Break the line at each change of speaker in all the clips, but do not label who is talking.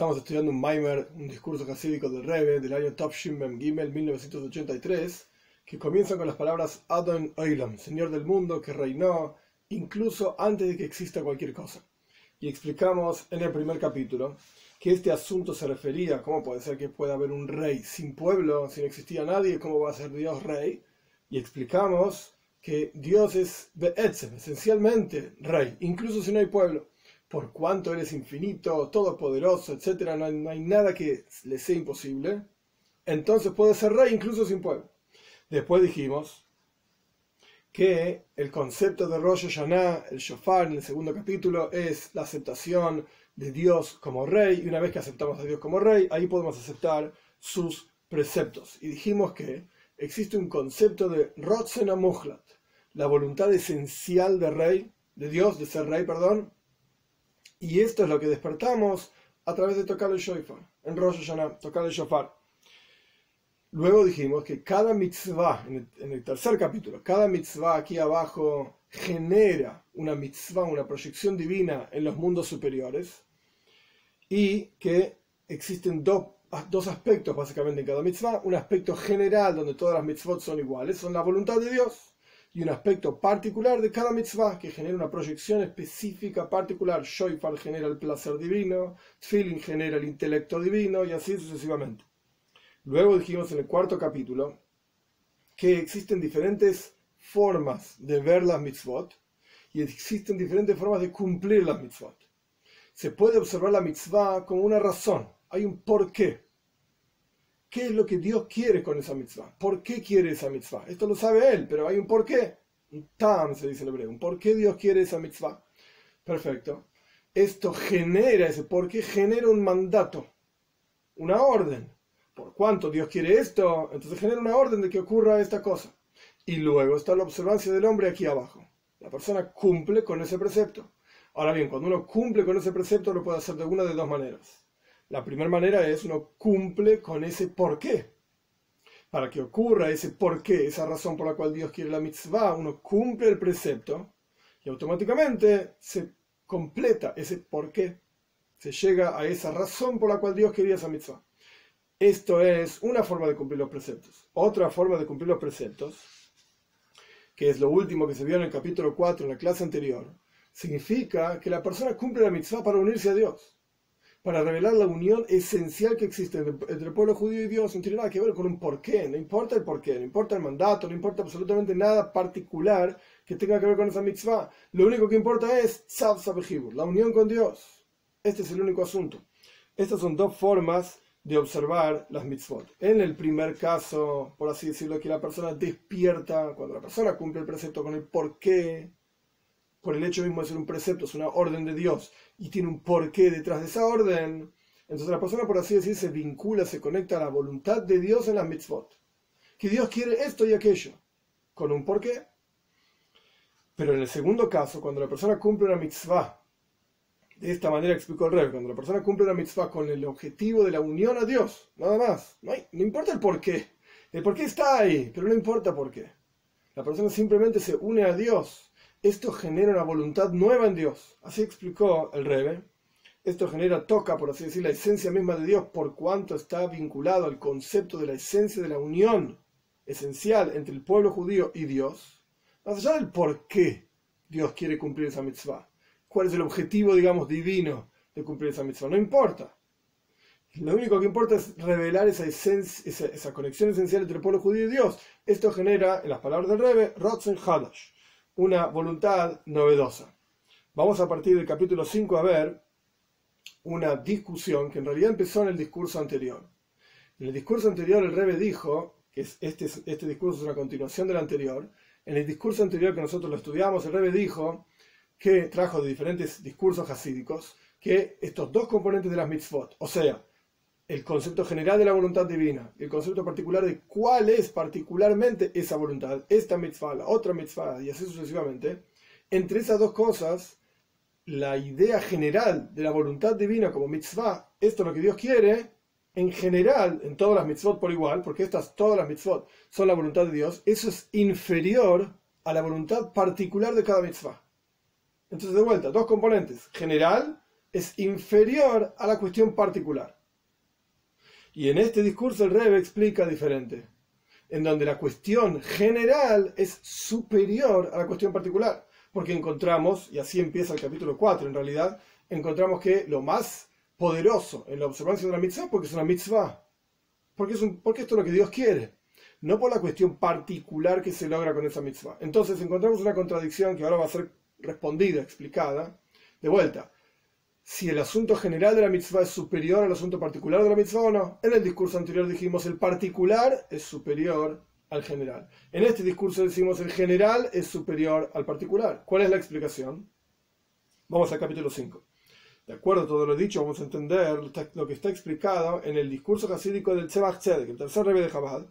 Estamos estudiando un Maimer, un discurso hasídico del Rebbe del año Top Mem Gimel 1983, que comienza con las palabras Adon Oilam, Señor del mundo que reinó incluso antes de que exista cualquier cosa. Y explicamos en el primer capítulo que este asunto se refería, ¿cómo puede ser que pueda haber un rey sin pueblo, si no existía nadie, cómo va a ser Dios rey? Y explicamos que Dios es esencialmente rey, incluso si no hay pueblo por cuanto eres infinito, todopoderoso, etc., no hay, no hay nada que le sea imposible, entonces puede ser rey incluso sin pueblo. Después dijimos que el concepto de Rosh Hashanah, el Shofar, en el segundo capítulo, es la aceptación de Dios como rey, y una vez que aceptamos a Dios como rey, ahí podemos aceptar sus preceptos. Y dijimos que existe un concepto de Rotzen Muhlat, la voluntad esencial de rey, de Dios, de ser rey, perdón, y esto es lo que despertamos a través de tocar el shofar, en Rosh Hashanah, tocar el shofar. Luego dijimos que cada mitzvah, en el, tercer capítulo, cada mitzvah aquí abajo genera una mitzvah, una proyección divina en los mundos superiores y que existen dos, dos aspectos básicamente en cada mitzvah. Un aspecto general donde todas las mitzvot son iguales, son la voluntad de Dios y un aspecto particular de cada mitzvah que genera una proyección específica particular. Shoifar genera el placer divino, Tfilin genera el intelecto divino y así sucesivamente. Luego dijimos en el cuarto capítulo que existen diferentes formas de ver las mitzvot y existen diferentes formas de cumplir las mitzvot. Se puede observar la mitzvah como una razón, hay un porqué. ¿Qué es lo que Dios quiere con esa mitzvah? ¿Por qué quiere esa mitzvah? Esto lo sabe él, pero hay un por qué. Un tam se dice en hebreo. Un por qué Dios quiere esa mitzvah. Perfecto. Esto genera ese por qué genera un mandato, una orden. Por cuánto Dios quiere esto, entonces genera una orden de que ocurra esta cosa. Y luego está la observancia del hombre aquí abajo. La persona cumple con ese precepto. Ahora bien, cuando uno cumple con ese precepto lo puede hacer de una de dos maneras la primera manera es uno cumple con ese por qué. Para que ocurra ese por qué, esa razón por la cual Dios quiere la mitzvah, uno cumple el precepto y automáticamente se completa ese por qué. Se llega a esa razón por la cual Dios quería esa mitzvah. Esto es una forma de cumplir los preceptos. Otra forma de cumplir los preceptos, que es lo último que se vio en el capítulo 4, en la clase anterior, significa que la persona cumple la mitzvah para unirse a Dios para revelar la unión esencial que existe entre, el pueblo judío y Dios. No tiene nada que ver con un porqué, no importa el porqué, no importa el mandato, no importa absolutamente nada particular que tenga que ver con esa mitzvah. Lo único que importa es la unión con Dios. Este es el único asunto. Estas son dos formas de observar las mitzvot. En el primer caso, por así decirlo, que la persona despierta, cuando la persona cumple el precepto con el porqué, por el hecho mismo de ser un precepto, es una orden de Dios y tiene un porqué detrás de esa orden, entonces la persona, por así decir, se vincula, se conecta a la voluntad de Dios en las mitzvot. Que Dios quiere esto y aquello, con un porqué. Pero en el segundo caso, cuando la persona cumple una mitzvah, de esta manera explicó el rey, cuando la persona cumple una mitzvah con el objetivo de la unión a Dios, nada más, no, importa el porqué. El porqué está ahí, pero no importa por qué. La persona simplemente se une a Dios esto genera una voluntad nueva en Dios. Así explicó el Rebe. Esto genera, toca, por así decir, la esencia misma de Dios por cuanto está vinculado al concepto de la esencia de la unión esencial entre el pueblo judío y Dios. Más allá del por qué Dios quiere cumplir esa mitzvah. ¿Cuál es el objetivo, digamos, divino de cumplir esa mitzvah? No importa. Lo único que importa es revelar esa, conexión esencial entre el pueblo judío y Dios. Esto genera, en las palabras del Rebe, Rotzen Hadash una voluntad novedosa. Vamos a partir del capítulo 5 a ver una discusión que en realidad empezó en el discurso anterior. En el discurso anterior el Rebe dijo, que este, este discurso es una continuación del anterior, en el discurso anterior que nosotros lo estudiamos, el Rebe dijo que trajo de diferentes discursos hasídicos que estos dos componentes de las mitzvot, o sea, el concepto general de la voluntad divina, el concepto particular de cuál es particularmente esa voluntad, esta mitzvah, la otra mitzvah, y así sucesivamente, entre esas dos cosas, la idea general de la voluntad divina como mitzvah, esto es lo que Dios quiere, en general, en todas las mitzvot por igual, porque estas, todas las mitzvot son la voluntad de Dios, eso es inferior a la voluntad particular de cada mitzvah. Entonces, de vuelta, dos componentes, general es inferior a la cuestión particular. Y en este discurso el Rebbe explica diferente, en donde la cuestión general es superior a la cuestión particular, porque encontramos, y así empieza el capítulo 4 en realidad, encontramos que lo más poderoso en la observancia de una mitzvah, porque es una mitzvah, porque, es porque esto es lo que Dios quiere, no por la cuestión particular que se logra con esa mitzvah. Entonces encontramos una contradicción que ahora va a ser respondida, explicada, de vuelta si el asunto general de la mitzvah es superior al asunto particular de la mitzvah o no. En el discurso anterior dijimos el particular es superior al general. En este discurso decimos el general es superior al particular. ¿Cuál es la explicación? Vamos al capítulo 5. De acuerdo a todo lo dicho, vamos a entender lo que está explicado en el discurso hasídico del Tzemach Tzedek, el tercer de Chabad,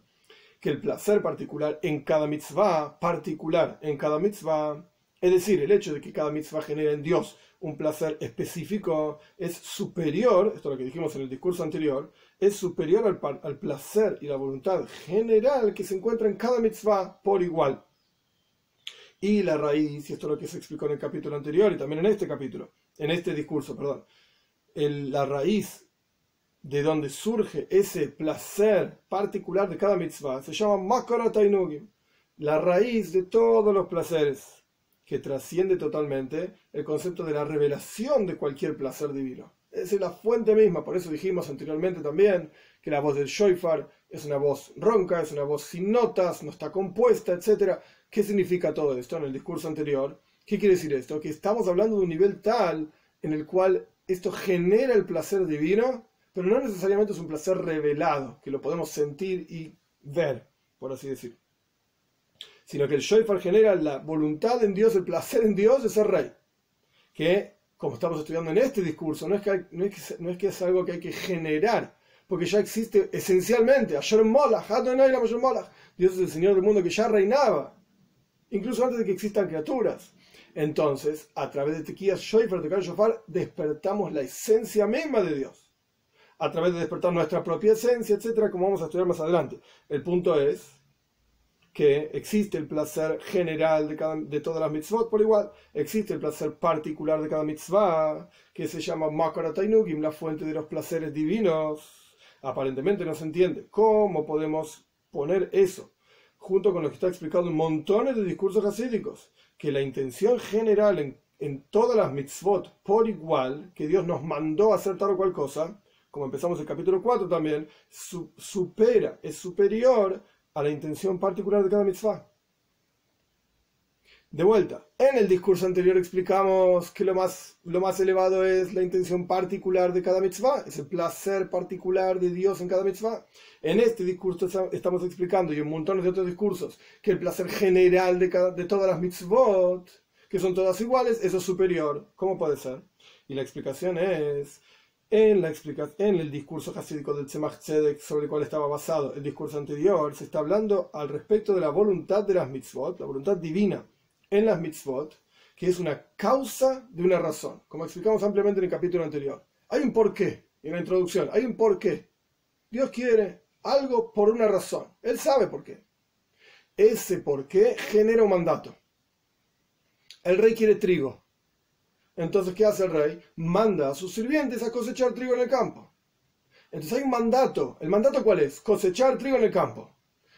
que el placer particular en cada mitzvah, particular en cada mitzvah, es decir, el hecho de que cada mitzvah genera en Dios un placer específico es superior, esto es lo que dijimos en el discurso anterior, es superior al, placer y la voluntad general que se encuentra en cada mitzvah por igual. Y la raíz, y esto es lo que se explicó en el capítulo anterior y también en este capítulo, en este discurso, perdón, la raíz de donde surge ese placer particular de cada mitzvah se llama Makara la raíz de todos los placeres que trasciende totalmente el concepto de la revelación de cualquier placer divino. Es la fuente misma, por eso dijimos anteriormente también que la voz del shofar es una voz ronca, es una voz sin notas, no está compuesta, etc. ¿Qué significa todo esto en el discurso anterior? ¿Qué quiere decir esto? Que estamos hablando de un nivel tal en el cual esto genera el placer divino, pero no necesariamente es un placer revelado, que lo podemos sentir y ver, por así decir sino que el shofar genera la voluntad en Dios, el placer en Dios de ser rey. Que, como estamos estudiando en este discurso, no es que, no es, que, es, algo que hay que generar, porque ya existe esencialmente, Dios es el Señor del mundo que ya reinaba, incluso antes de que existan criaturas. Entonces, a través de Tequías Shofar, Tequías Shofar, despertamos la esencia misma de Dios. A través de despertar nuestra propia esencia, etcétera, como vamos a estudiar más adelante. El punto es que existe el placer general de, cada, de todas las mitzvot por igual, existe el placer particular de cada mitzvah, que se llama Makara la fuente de los placeres divinos. Aparentemente no se entiende. ¿Cómo podemos poner eso junto con lo que está explicado en montones de discursos hasídicos? Que la intención general en, en todas las mitzvot por igual, que Dios nos mandó a hacer tal o cual cosa, como empezamos el capítulo 4 también, supera, es superior a la intención particular de cada mitzvah. De vuelta, en el discurso anterior explicamos que lo más, lo más elevado es la intención particular de cada mitzvah, es el placer particular de Dios en cada mitzvah. En este discurso estamos explicando, y en montones de otros discursos, que el placer general de, de todas las mitzvot, que son todas iguales, eso es superior. ¿Cómo puede ser? Y la explicación es en, el discurso hasídico del Tzemach Tzedek, sobre el cual estaba basado el discurso anterior, se está hablando al respecto de la voluntad de las mitzvot, la voluntad divina en las mitzvot, que es una causa de una razón, como explicamos ampliamente en el capítulo anterior. Hay un porqué, en la introducción, hay un porqué. Dios quiere algo por una razón, Él sabe por qué. Ese porqué genera un mandato. El rey quiere trigo, entonces, ¿qué hace el rey? Manda a sus sirvientes a cosechar trigo en el campo. Entonces hay un mandato. ¿El mandato cuál es? Cosechar trigo en el campo.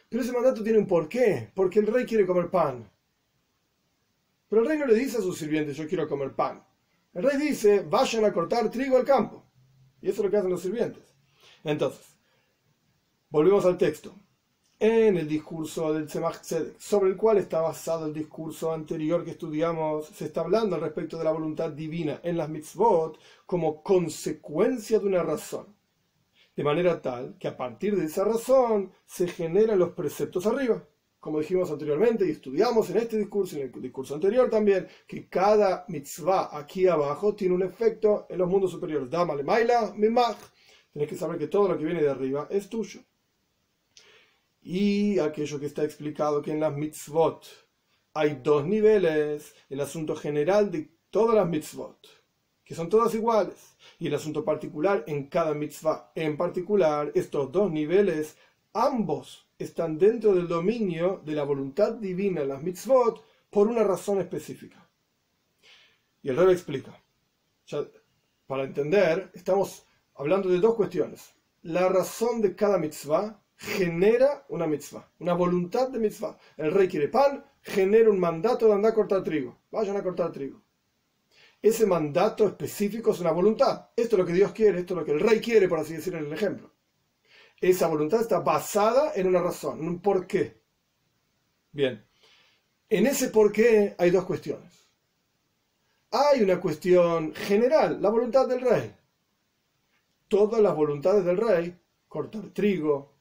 Pero ese mandato tiene un porqué. Porque el rey quiere comer pan. Pero el rey no le dice a sus sirvientes, yo quiero comer pan. El rey dice, vayan a cortar trigo al campo. Y eso es lo que hacen los sirvientes. Entonces, volvemos al texto en el discurso del Tzemach Tzedek, sobre el cual está basado el discurso anterior que estudiamos, se está hablando al respecto de la voluntad divina en las mitzvot como consecuencia de una razón. De manera tal que a partir de esa razón se generan los preceptos arriba. Como dijimos anteriormente y estudiamos en este discurso y en el discurso anterior también, que cada mitzvah aquí abajo tiene un efecto en los mundos superiores. Dama le maila, mimach. Tienes que saber que todo lo que viene de arriba es tuyo y aquello que está explicado que en las mitzvot hay dos niveles, el asunto general de todas las mitzvot, que son todas iguales, y el asunto particular en cada mitzvah en particular, estos dos niveles, ambos están dentro del dominio de la voluntad divina en las mitzvot por una razón específica. Y el rey explica, para entender, estamos hablando de dos cuestiones. La razón de cada mitzvah genera una mitzvah, una voluntad de mitzvah. El rey quiere pan, genera un mandato de andar a cortar trigo. Vayan a cortar trigo. Ese mandato específico es una voluntad. Esto es lo que Dios quiere, esto es lo que el rey quiere, por así decirlo en el ejemplo. Esa voluntad está basada en una razón, en un porqué. Bien, en ese porqué hay dos cuestiones. Hay una cuestión general, la voluntad del rey. Todas las voluntades del rey, cortar trigo,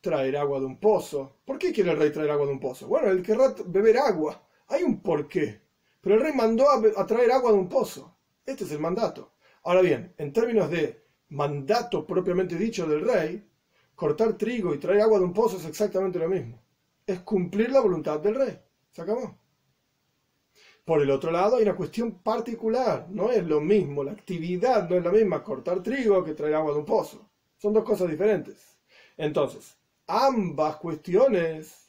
traer agua de un pozo. ¿Por qué quiere el rey traer agua de un pozo? Bueno, él querrá beber agua. Hay un porqué. Pero el rey mandó a, traer agua de un pozo. Este es el mandato. Ahora bien, en términos de mandato propiamente dicho del rey, cortar trigo y traer agua de un pozo es exactamente lo mismo. Es cumplir la voluntad del rey. Se acabó. Por el otro lado, hay una cuestión particular. No es lo mismo, la actividad no es la misma cortar trigo que traer agua de un pozo. Son dos cosas diferentes. Entonces, ambas cuestiones,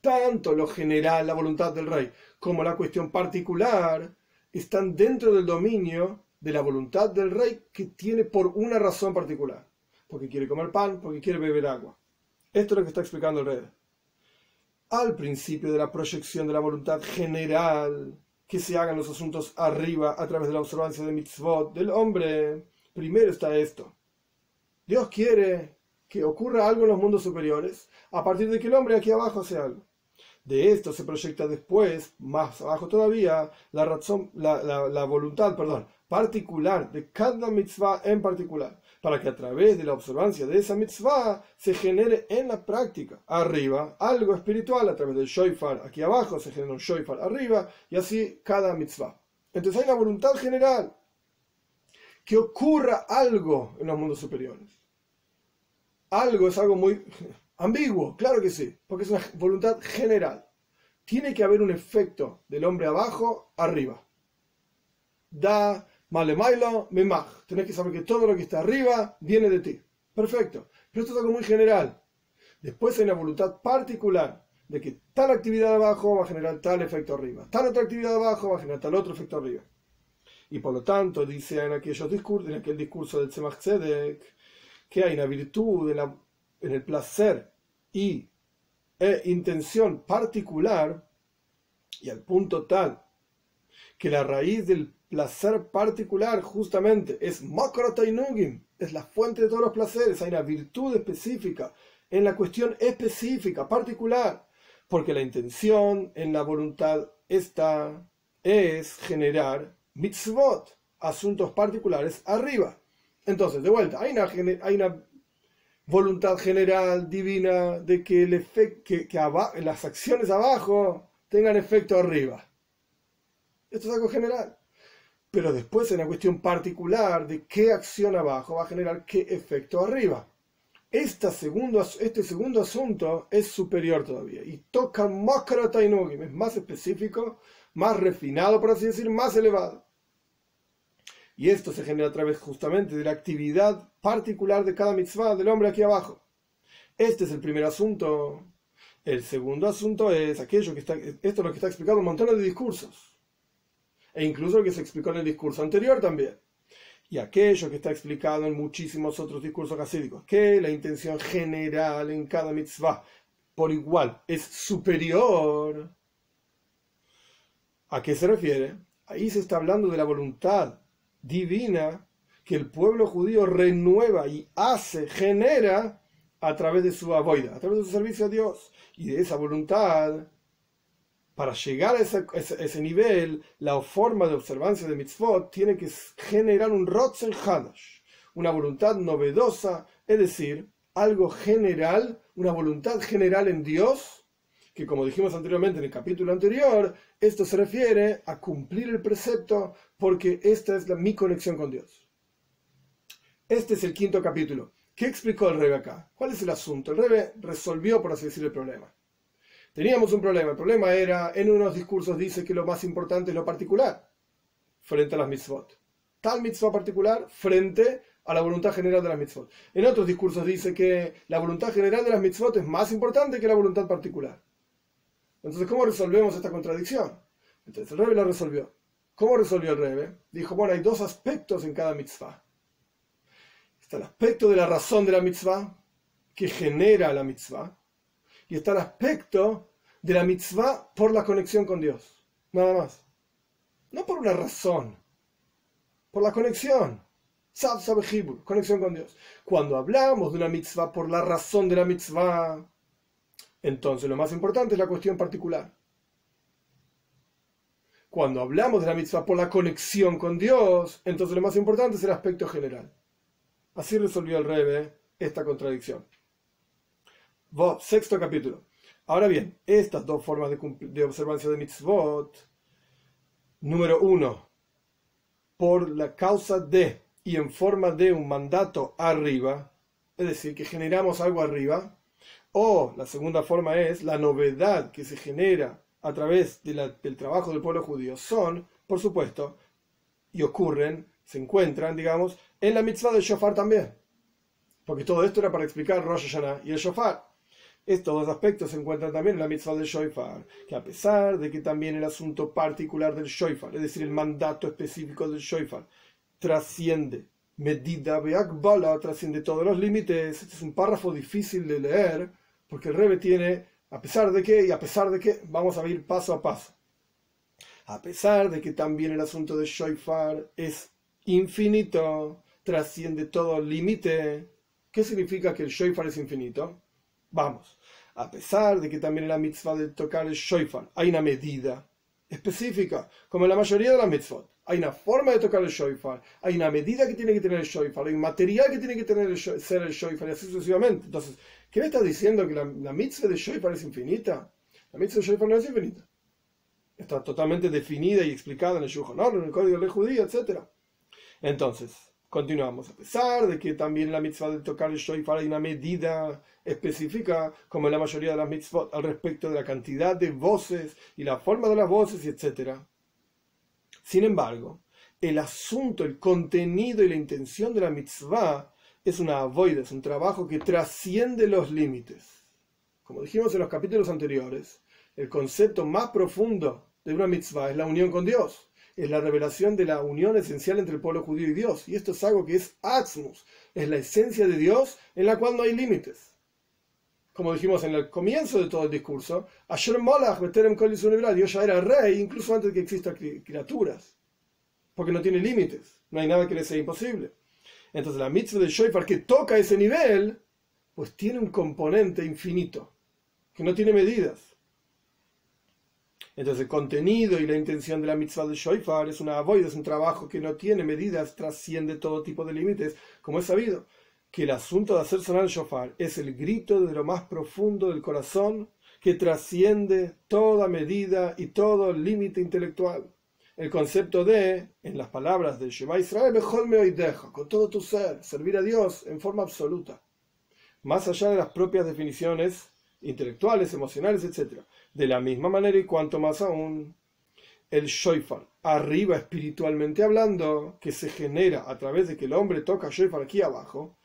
tanto lo general, la voluntad del rey, como la cuestión particular, están dentro del dominio de la voluntad del rey que tiene por una razón particular. Porque quiere comer pan, porque quiere beber agua. Esto es lo que está explicando el rey. Al principio de la proyección de la voluntad general, que se hagan los asuntos arriba a través de la observancia de mitzvot del hombre, primero está esto. Dios quiere que ocurra algo en los mundos superiores a partir de que el hombre aquí abajo hace algo. De esto se proyecta después, más abajo todavía, la, razón, la, voluntad perdón, particular de cada mitzvah en particular, para que a través de la observancia de esa mitzvah se genere en la práctica, arriba, algo espiritual, a través del shoifar, aquí abajo se genera un shoifar arriba, y así cada mitzvah. Entonces hay una voluntad general, que ocurra algo en los mundos superiores. Algo es algo muy Ambiguo, claro que sí, porque es una voluntad general. Tiene que haber un efecto del hombre abajo arriba. Da, male mailo, memaj. Tenés que saber que todo lo que está arriba viene de ti. Perfecto. Pero esto es algo muy general. Después hay una voluntad particular de que tal actividad abajo va a generar tal efecto arriba. Tal otra actividad abajo va a generar tal otro efecto arriba. Y por lo tanto, dice en aquellos discursos, en aquel discurso del Tzemach Tzedek, que hay virtud en la en el placer y e intención particular, y al punto tal que la raíz del placer particular justamente es Makrotainugim, es la fuente de todos los placeres, hay una virtud específica en la cuestión específica, particular, porque la intención en la voluntad está, es generar mitzvot, asuntos particulares arriba. Entonces, de vuelta, hay una, voluntad general divina de que, el que, que las acciones abajo tengan efecto arriba. Esto es algo general. Pero después hay una cuestión particular de qué acción abajo va a generar qué efecto arriba. Este segundo, este segundo asunto es superior todavía y toca más es más específico, más refinado, por así decir, más elevado. Y esto se genera a través justamente de la actividad particular de cada mitzvah del hombre aquí abajo. Este es el primer asunto. El segundo asunto es aquello que está, esto es lo que está explicado en montón de discursos. E incluso lo que se explicó en el discurso anterior también. Y aquello que está explicado en muchísimos otros discursos casídicos, que la intención general en cada mitzvah por igual es superior. ¿A qué se refiere? Ahí se está hablando de la voluntad divina que el pueblo judío renueva y hace, genera a través de su avoida, a través de su servicio a Dios y de esa voluntad. Para llegar a ese, nivel, la forma de observancia de mitzvot tiene que generar un Rotzen Hadash, una voluntad novedosa, es decir, algo general, una voluntad general en Dios que como dijimos anteriormente en el capítulo anterior, esto se refiere a cumplir el precepto porque esta es mi conexión con Dios. Este es el quinto capítulo. ¿Qué explicó el Rebe acá? ¿Cuál es el asunto? El Rebe resolvió, por así decir, el problema. Teníamos un problema. El problema era, en unos discursos dice que lo más importante es lo particular, frente a las mitzvot. Tal mitzvah particular frente a la voluntad general de las mitzvot. En otros discursos dice que la voluntad general de las mitzvot es más importante que la voluntad particular. Entonces, ¿cómo resolvemos esta contradicción? Entonces, el Rebbe la resolvió. ¿Cómo resolvió el Rebe? Dijo, bueno, hay dos aspectos en cada mitzvah. Está el aspecto de la razón de la mitzvah, que genera la mitzvah, y está el aspecto de la mitzvah por la conexión con Dios. Nada más. No por una razón, por la conexión. conexión con Dios. Cuando hablamos de una mitzvah por la razón de la mitzvah, entonces lo más importante es la cuestión particular. Cuando hablamos de la mitzvah por la conexión con Dios, entonces lo más importante es el aspecto general. Así resolvió el Rebe esta contradicción. sexto capítulo. Ahora bien, estas dos formas de, de observancia de mitzvot, número uno, por la causa de y en forma de un mandato arriba, es decir, que generamos algo arriba, o la segunda forma es la novedad que se genera a través del trabajo del pueblo judío son, por supuesto, y ocurren, se encuentran, digamos, en la mitzvah del shofar también. Porque todo esto era para explicar Rosh Hashanah y el shofar. Estos dos aspectos se encuentran también en la mitzvah del shofar, que a pesar de que también el asunto particular del shofar, es decir, el mandato específico del shofar, trasciende medida beakbala, trasciende todos los límites. Este es un párrafo difícil de leer, porque el Rebe tiene a pesar de que, y a pesar de que, vamos a ir paso a paso. A pesar de que también el asunto de Shoifar es infinito, trasciende todo límite. ¿Qué significa que el Shoifar es infinito? Vamos. A pesar de que también en la mitzvah de tocar el Shoifar hay una medida específica, como en la mayoría de las mitzvot. Hay una forma de tocar el shofar, hay una medida que tiene que tener el shofar, hay un material que tiene que tener ser el shofar y así sucesivamente. Entonces, ¿Qué me está diciendo que la, mitzvah de Shoifar es infinita? La mitzvah de Shoifar no es infinita. Está totalmente definida y explicada en el Shulchan en el Código de la Judía, etc. Entonces, continuamos. A pesar de que también la mitzvah de tocar el Shoifar hay una medida específica, como en la mayoría de las mitzvot, al respecto de la cantidad de voces y la forma de las voces, etc. Sin embargo, el asunto, el contenido y la intención de la mitzvah es una avoida, es un trabajo que trasciende los límites. Como dijimos en los capítulos anteriores, el concepto más profundo de una mitzvah es la unión con Dios, es la revelación de la unión esencial entre el pueblo judío y Dios. Y esto es algo que es Atzmus, es la esencia de Dios en la cual no hay límites. Como dijimos en el comienzo de todo el discurso, Dios ya era rey incluso antes de que existan criaturas, porque no tiene límites, no hay nada que le sea imposible. Entonces la mitzvah de shofar que toca ese nivel, pues tiene un componente infinito, que no tiene medidas. Entonces el contenido y la intención de la mitzvah de shofar es una avoid, es un trabajo que no tiene medidas, trasciende todo tipo de límites, como es sabido que el asunto de hacer sonar el shofar es el grito de lo más profundo del corazón que trasciende toda medida y todo límite intelectual el concepto de, en las palabras del Shema Israel, mejor me hoy deja, con todo tu ser, servir a Dios en forma absoluta, más allá de las propias definiciones intelectuales, emocionales, etc. De la misma manera y cuanto más aún, el shofar, arriba espiritualmente hablando, que se genera a través de que el hombre toca shofar aquí abajo,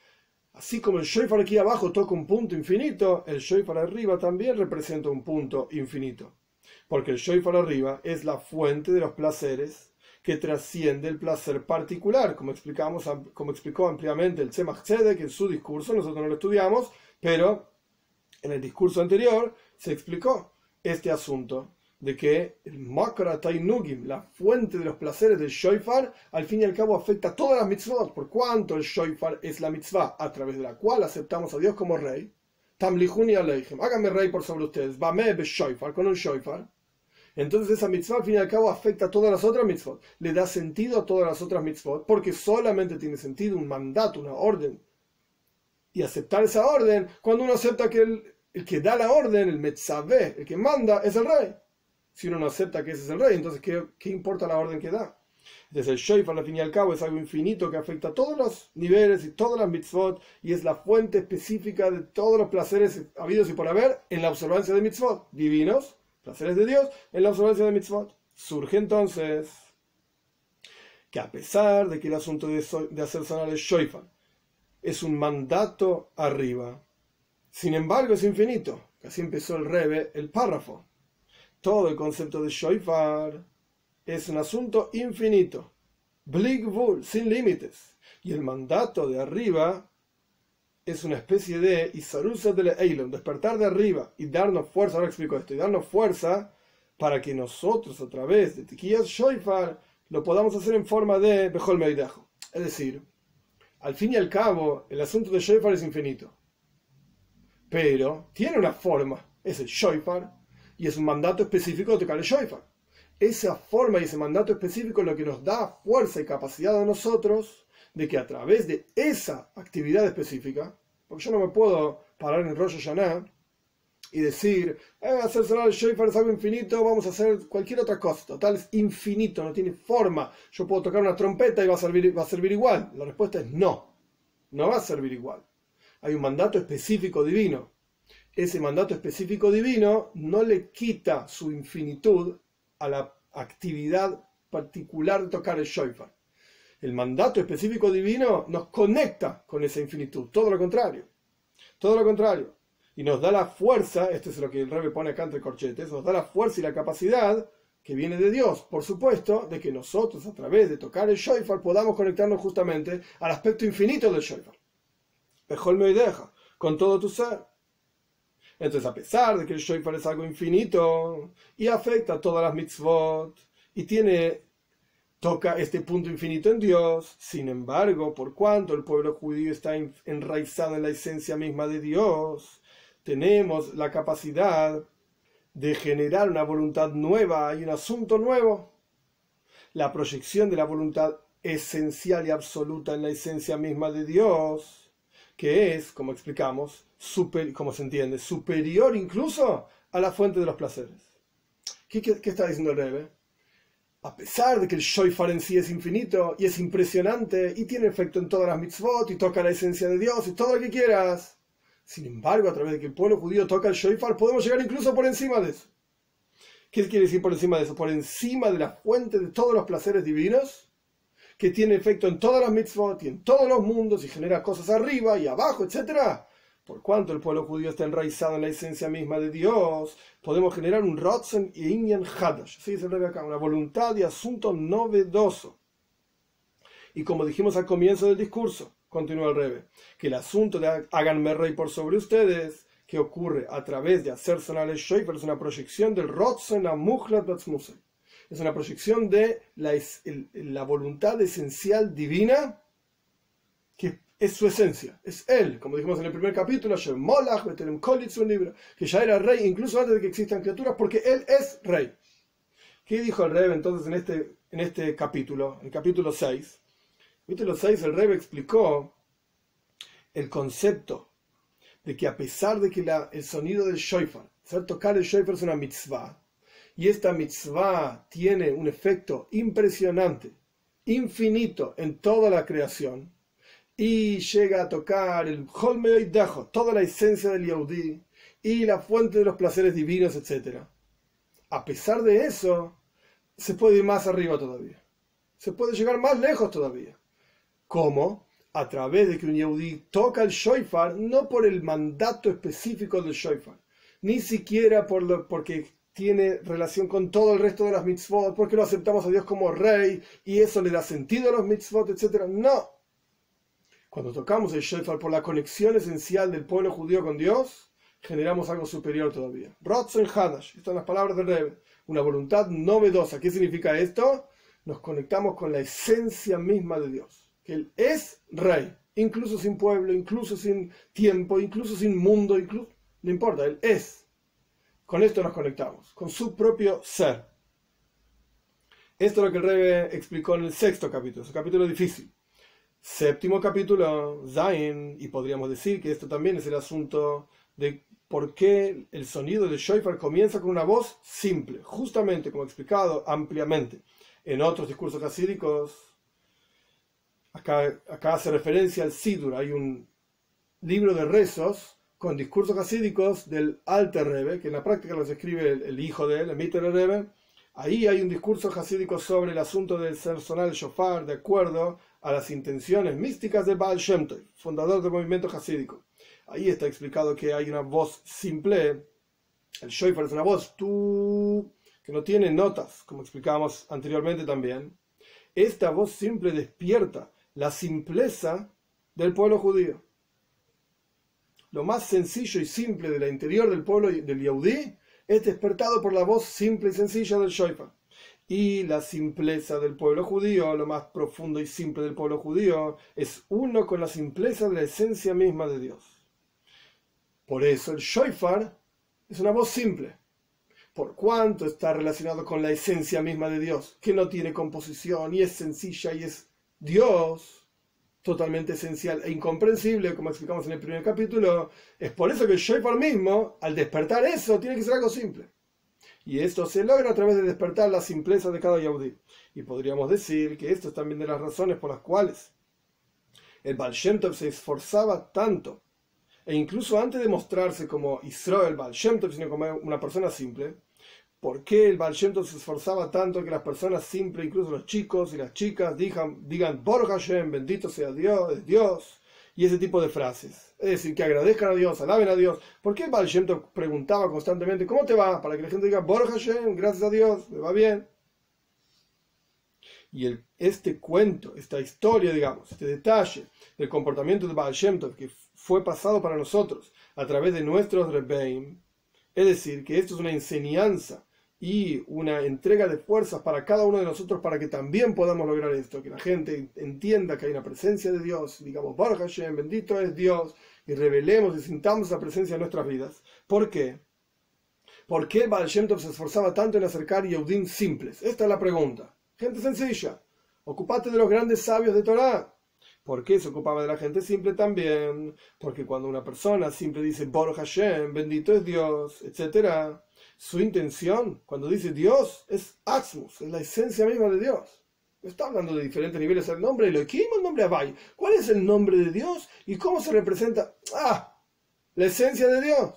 así como el shofar aquí abajo toca un punto infinito, el shofar arriba también representa un punto infinito porque el shofar arriba es la fuente de los placeres que trasciende el placer particular, como, explicamos, como explicó ampliamente el Tzemach Tzedek en su discurso, nosotros no lo estudiamos, pero en el discurso anterior se explicó este asunto de que el Makra Tainugim, la fuente de los placeres del Shoifar, al fin y al cabo afecta a todas las mitzvot, por cuanto el Shoifar es la mitzvah a través de la cual aceptamos a Dios como rey. Tamlihuni Aleichem, háganme rey por sobre ustedes, Bame Shoifar, con un Shoifar. Entonces esa mitzvah al fin y al cabo afecta a todas las otras mitzvot, le da sentido a todas las otras mitzvot, porque solamente tiene sentido un mandato, una orden. Y aceptar esa orden, cuando uno acepta que el, que da la orden, el metzaveh, el que manda, es el rey. Si uno no acepta que ese es el rey, entonces ¿qué, importa la orden que da? Desde el Shoifar, al fin y al cabo, es algo infinito que afecta a todos los niveles y todas las mitzvot y es la fuente específica de todos los placeres habidos y por haber en la observancia de mitzvot divinos placeres de Dios en la observancia de mitzvot. Surge entonces que a pesar de que el asunto de, hacer sonar el shofar es un mandato arriba, sin embargo es infinito. Así empezó el Rebe, el párrafo. Todo el concepto de shofar es un asunto infinito, Bligvul, sin límites. Y el mandato de arriba es una especie de Isarusa de Eilon, despertar de arriba y darnos fuerza, ahora explico esto, y darnos fuerza para que nosotros a través de Tikiyas Shoifar lo podamos hacer en forma de Bejol Meidejo. Es decir, al fin y al cabo, el asunto de Shoifar es infinito. Pero tiene una forma, es el Shoifar, y es un mandato específico de tocar el Shoifar. Esa forma y ese mandato específico es lo que nos da fuerza y capacidad a nosotros de que a través de esa actividad específica, porque yo no me puedo parar en el rollo Yaná y decir, eh, hacer sonar el shofar es algo infinito, vamos a hacer cualquier otra cosa. Total, es infinito, no tiene forma. Yo puedo tocar una trompeta y va a servir, va a servir igual. La respuesta es no, no va a servir igual. Hay un mandato específico divino. Ese mandato específico divino no le quita su infinitud a la actividad particular de tocar el shofar el mandato específico divino nos conecta con esa infinitud, todo lo contrario, todo lo contrario, y nos da la fuerza, esto es lo que el Rebe pone acá entre corchetes, nos da la fuerza y la capacidad que viene de Dios, por supuesto, de que nosotros a través de tocar el shofar podamos conectarnos justamente al aspecto infinito del shofar. Mejor me deja, con todo tu ser. Entonces, a pesar de que el shofar es algo infinito y afecta a todas las mitzvot y tiene toca este punto infinito en Dios. Sin embargo, por cuanto el pueblo judío está enraizado en la esencia misma de Dios, tenemos la capacidad de generar una voluntad nueva y un asunto nuevo. La proyección de la voluntad esencial y absoluta en la esencia misma de Dios, que es, como explicamos, como se entiende, superior incluso a la fuente de los placeres. ¿Qué, está diciendo el Rebbe? A pesar de que el shofar en sí es infinito y es impresionante y tiene efecto en todas las mitzvot y toca la esencia de Dios y todo lo que quieras, sin embargo, a través de que el pueblo judío toca el shofar, podemos llegar incluso por encima de eso. ¿Qué quiere decir por encima de eso? Por encima de la fuente de todos los placeres divinos, que tiene efecto en todas las mitzvot y en todos los mundos y genera cosas arriba y abajo, etcétera por cuanto el pueblo judío está enraizado en la esencia misma de Dios, podemos generar un Rotzen y Inyan Hadash. Dice el acá, una voluntad y asunto novedoso. Y como dijimos al comienzo del discurso, continúa el Rebe, que el asunto de háganme rey por sobre ustedes, que ocurre a través de hacer sonar el shofar, es una proyección del Rotzen a Muhlat Es una proyección de la, la voluntad esencial divina que es su esencia, es él, como dijimos en el primer capítulo, que ya era rey incluso antes de que existan criaturas, porque él es rey. ¿Qué dijo el rey entonces en este, en este capítulo, en el capítulo 6? Capítulo 6 el rey explicó el concepto de que a pesar de que la, el sonido del shofar, hacer tocar el shofar es una mitzvah, y esta mitzvah tiene un efecto impresionante, infinito en toda la creación, y llega a tocar el y Dajo, toda la esencia del Yahudi y la fuente de los placeres divinos, etc. A pesar de eso, se puede ir más arriba todavía. Se puede llegar más lejos todavía. ¿Cómo? A través de que un Yehudi toca el Shoifar, no por el mandato específico del Shoifar, ni siquiera por lo, porque tiene relación con todo el resto de las mitzvot, porque lo aceptamos a Dios como rey y eso le da sentido a los mitzvot, etc. No, cuando tocamos el shofar por la conexión esencial del pueblo judío con Dios, generamos algo superior todavía. Rotzen Hadash, estas son las palabras del Rebbe. Una voluntad novedosa. ¿Qué significa esto? Nos conectamos con la esencia misma de Dios. Que Él es rey, incluso sin pueblo, incluso sin tiempo, incluso sin mundo, incluso, no importa, Él es. Con esto nos conectamos, con su propio ser. Esto es lo que el Rebbe explicó en el sexto capítulo, es un capítulo difícil. Séptimo capítulo, Zain, y podríamos decir que esto también es el asunto de por qué el sonido de Shofar comienza con una voz simple, justamente como explicado ampliamente en otros discursos hasídicos. Acá, acá hace referencia al Sidur, hay un libro de rezos con discursos hasídicos del Alter Rebbe, que en la práctica los escribe el, hijo de él, el Mitter Rebbe. Ahí hay un discurso hasídico sobre el asunto del ser sonar el shofar de acuerdo a las intenciones místicas de Baal Shem Tov, fundador del movimiento hasídico. Ahí está explicado que hay una voz simple, el shofar es una voz, tú, que no tiene notas, como explicábamos anteriormente también, esta voz simple despierta la simpleza del pueblo judío. Lo más sencillo y simple del interior del pueblo del Yehudí es despertado por la voz simple y sencilla del Shoifar. Y la simpleza del pueblo judío, lo más profundo y simple del pueblo judío, es uno con la simpleza de la esencia misma de Dios. Por eso el Shoifar es una voz simple. Por cuanto está relacionado con la esencia misma de Dios, que no tiene composición y es sencilla y es Dios, totalmente esencial e incomprensible, como explicamos en el primer capítulo. Es por eso que el Shoifar mismo, al despertar eso, tiene que ser algo simple. Y esto se logra a través de despertar la simpleza de cada Yahudí. Y podríamos decir que esto es también de las razones por las cuales el Baal se esforzaba tanto, e incluso antes de mostrarse como Israel Baal Shem sino como una persona simple, ¿por qué el Baal se esforzaba tanto que las personas simples, incluso los chicos y las chicas, digan, digan Bor bendito sea Dios, es Dios, y ese tipo de frases. Es decir, que agradezcan a Dios, alaben a Dios. ¿Por qué Baal Shem preguntaba constantemente, ¿cómo te va? Para que la gente diga, Baruch Hashem, gracias a Dios, me va bien. Y este cuento, esta historia, digamos, este detalle del comportamiento de Baal Shem que fue pasado para nosotros a través de nuestros Rebbeim, es decir, que esto es una enseñanza y una entrega de fuerzas para cada uno de nosotros para que también podamos lograr esto, que la gente entienda que hay una presencia de Dios, digamos, Baruch Hashem, bendito es Dios, y revelemos y sintamos esa presencia en nuestras vidas. ¿Por qué? ¿Por qué Baal Shem se esforzaba tanto en acercar Yehudim simples? Esta es la pregunta. Gente sencilla. Ocupate de los grandes sabios de Torah. ¿Por qué se ocupaba de la gente simple también? Porque cuando una persona simple dice Baruch Hashem, bendito es Dios, etc., su intención, cuando dice Dios, es Atzmus, es la esencia misma de Dios. Está hablando de diferentes niveles. El nombre de Elohim el nombre Abai. ¿Cuál es el nombre de Dios y cómo se representa? ¡Ah! La esencia de Dios.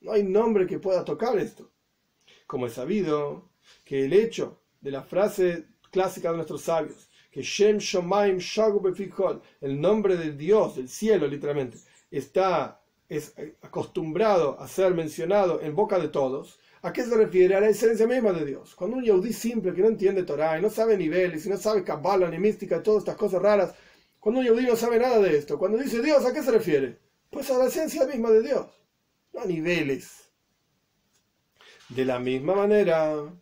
No hay nombre que pueda tocar esto. Como es sabido que el hecho de la frase clásica de nuestros sabios, que Shem Shomaim Shagu el nombre del Dios, del cielo literalmente, está es acostumbrado a ser mencionado en boca de todos, ¿a qué se refiere? A la esencia misma de Dios. Cuando un yaudí simple que no entiende Torah y no sabe niveles y no sabe Kabbalah ni mística todas estas cosas raras, cuando un yaudí no sabe nada de esto, cuando dice Dios, ¿a qué se refiere? Pues a la esencia misma de Dios, no a niveles. De la misma manera,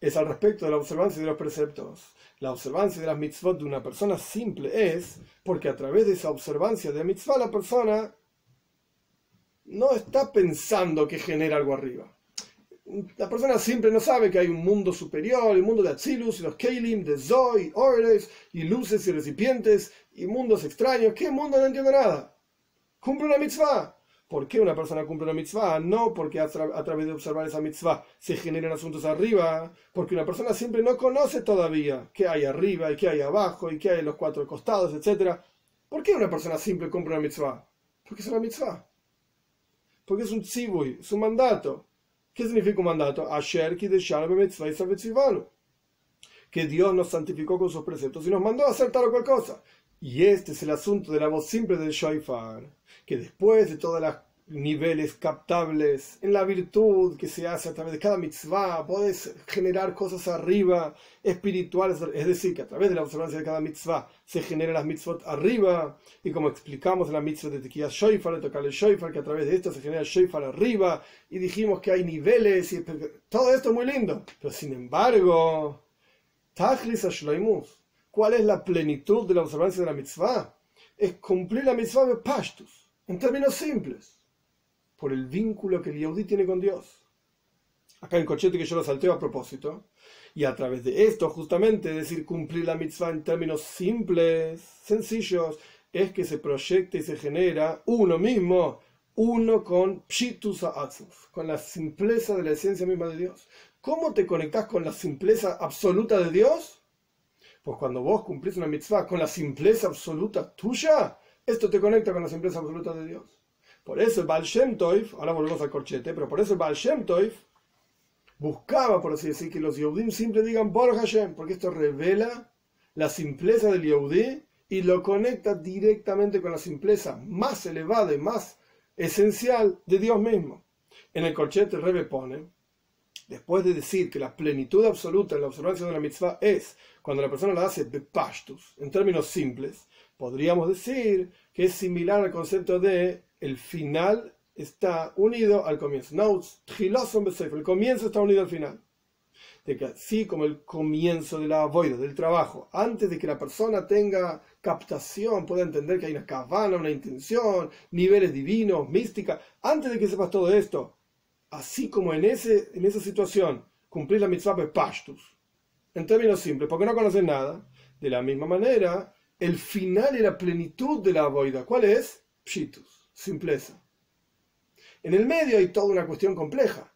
es al respecto de la observancia de los preceptos. La observancia de las mitzvot de una persona simple es porque a través de esa observancia de mitzvah la persona no está pensando que genera algo arriba. La persona siempre no sabe que hay un mundo superior, el mundo de Atzilus, y los Kelim, de Zoe, Ores, y luces y recipientes, y mundos extraños. ¿Qué mundo? No entiendo nada. Cumple una mitzvah. ¿Por qué una persona cumple una mitzvah? No porque a, través de observar esa mitzvah se generan asuntos arriba, porque una persona siempre no conoce todavía qué hay arriba y qué hay abajo y qué hay en los cuatro costados, etc. ¿Por qué una persona simple cumple una mitzvah? Porque es una mitzvah porque es un tzivui, es un mandato. ¿Qué significa un mandato? Asher que Dios nos santificó con sus preceptos y nos mandó a hacer tal o cual cosa. Y este es el asunto de la voz simple del Shoifar, que después de todas las niveles captables en la virtud que se hace a través de cada mitzvah, puedes generar cosas arriba, espirituales, es decir, que a través de la observancia de cada mitzvah se generan las mitzvot arriba, y como explicamos en la mitzvah de Tequías Shoifar, de tocar el Shoifar, que a través de esto se genera el Shoifar arriba, y dijimos que hay niveles, y todo esto es muy lindo, pero sin embargo, ¿cuál es la plenitud de la observancia de la mitzvah? Es cumplir la mitzvah de Pashtus, en términos simples por el vínculo que el Yehudi tiene con Dios. Acá el cochete que yo lo salteo a propósito. Y a través de esto, justamente, decir cumplir la mitzvah en términos simples, sencillos, es que se proyecta y se genera uno mismo, uno con Pshitus con la simpleza de la esencia misma de Dios. ¿Cómo te conectas con la simpleza absoluta de Dios? Pues cuando vos cumplís una mitzvah con la simpleza absoluta tuya, esto te conecta con la simpleza absoluta de Dios. Por eso el Baal Shem ahora volvemos al corchete, pero por eso el Baal Shem buscaba, por así decir, que los Yehudim siempre digan Bor Hashem, porque esto revela la simpleza del Yehudí y lo conecta directamente con la simpleza más elevada y más esencial de Dios mismo. En el corchete el Rebe pone después de decir que la plenitud absoluta en la observancia de una mitzvah es cuando la persona la hace bepashtus, en términos simples, podríamos decir que es similar al concepto de el final está unido al comienzo. El comienzo está unido al final. De que así como el comienzo de la voida, del trabajo, antes de que la persona tenga captación, pueda entender que hay una cabana, una intención, niveles divinos, mística, antes de que sepas todo esto, así como en, ese, en esa situación, cumplir la mitzvah de pastus, en términos simples, porque no conoces nada, de la misma manera, el final y la plenitud de la voida, ¿cuál es? Pshitus, simpleza. En el medio hay toda una cuestión compleja,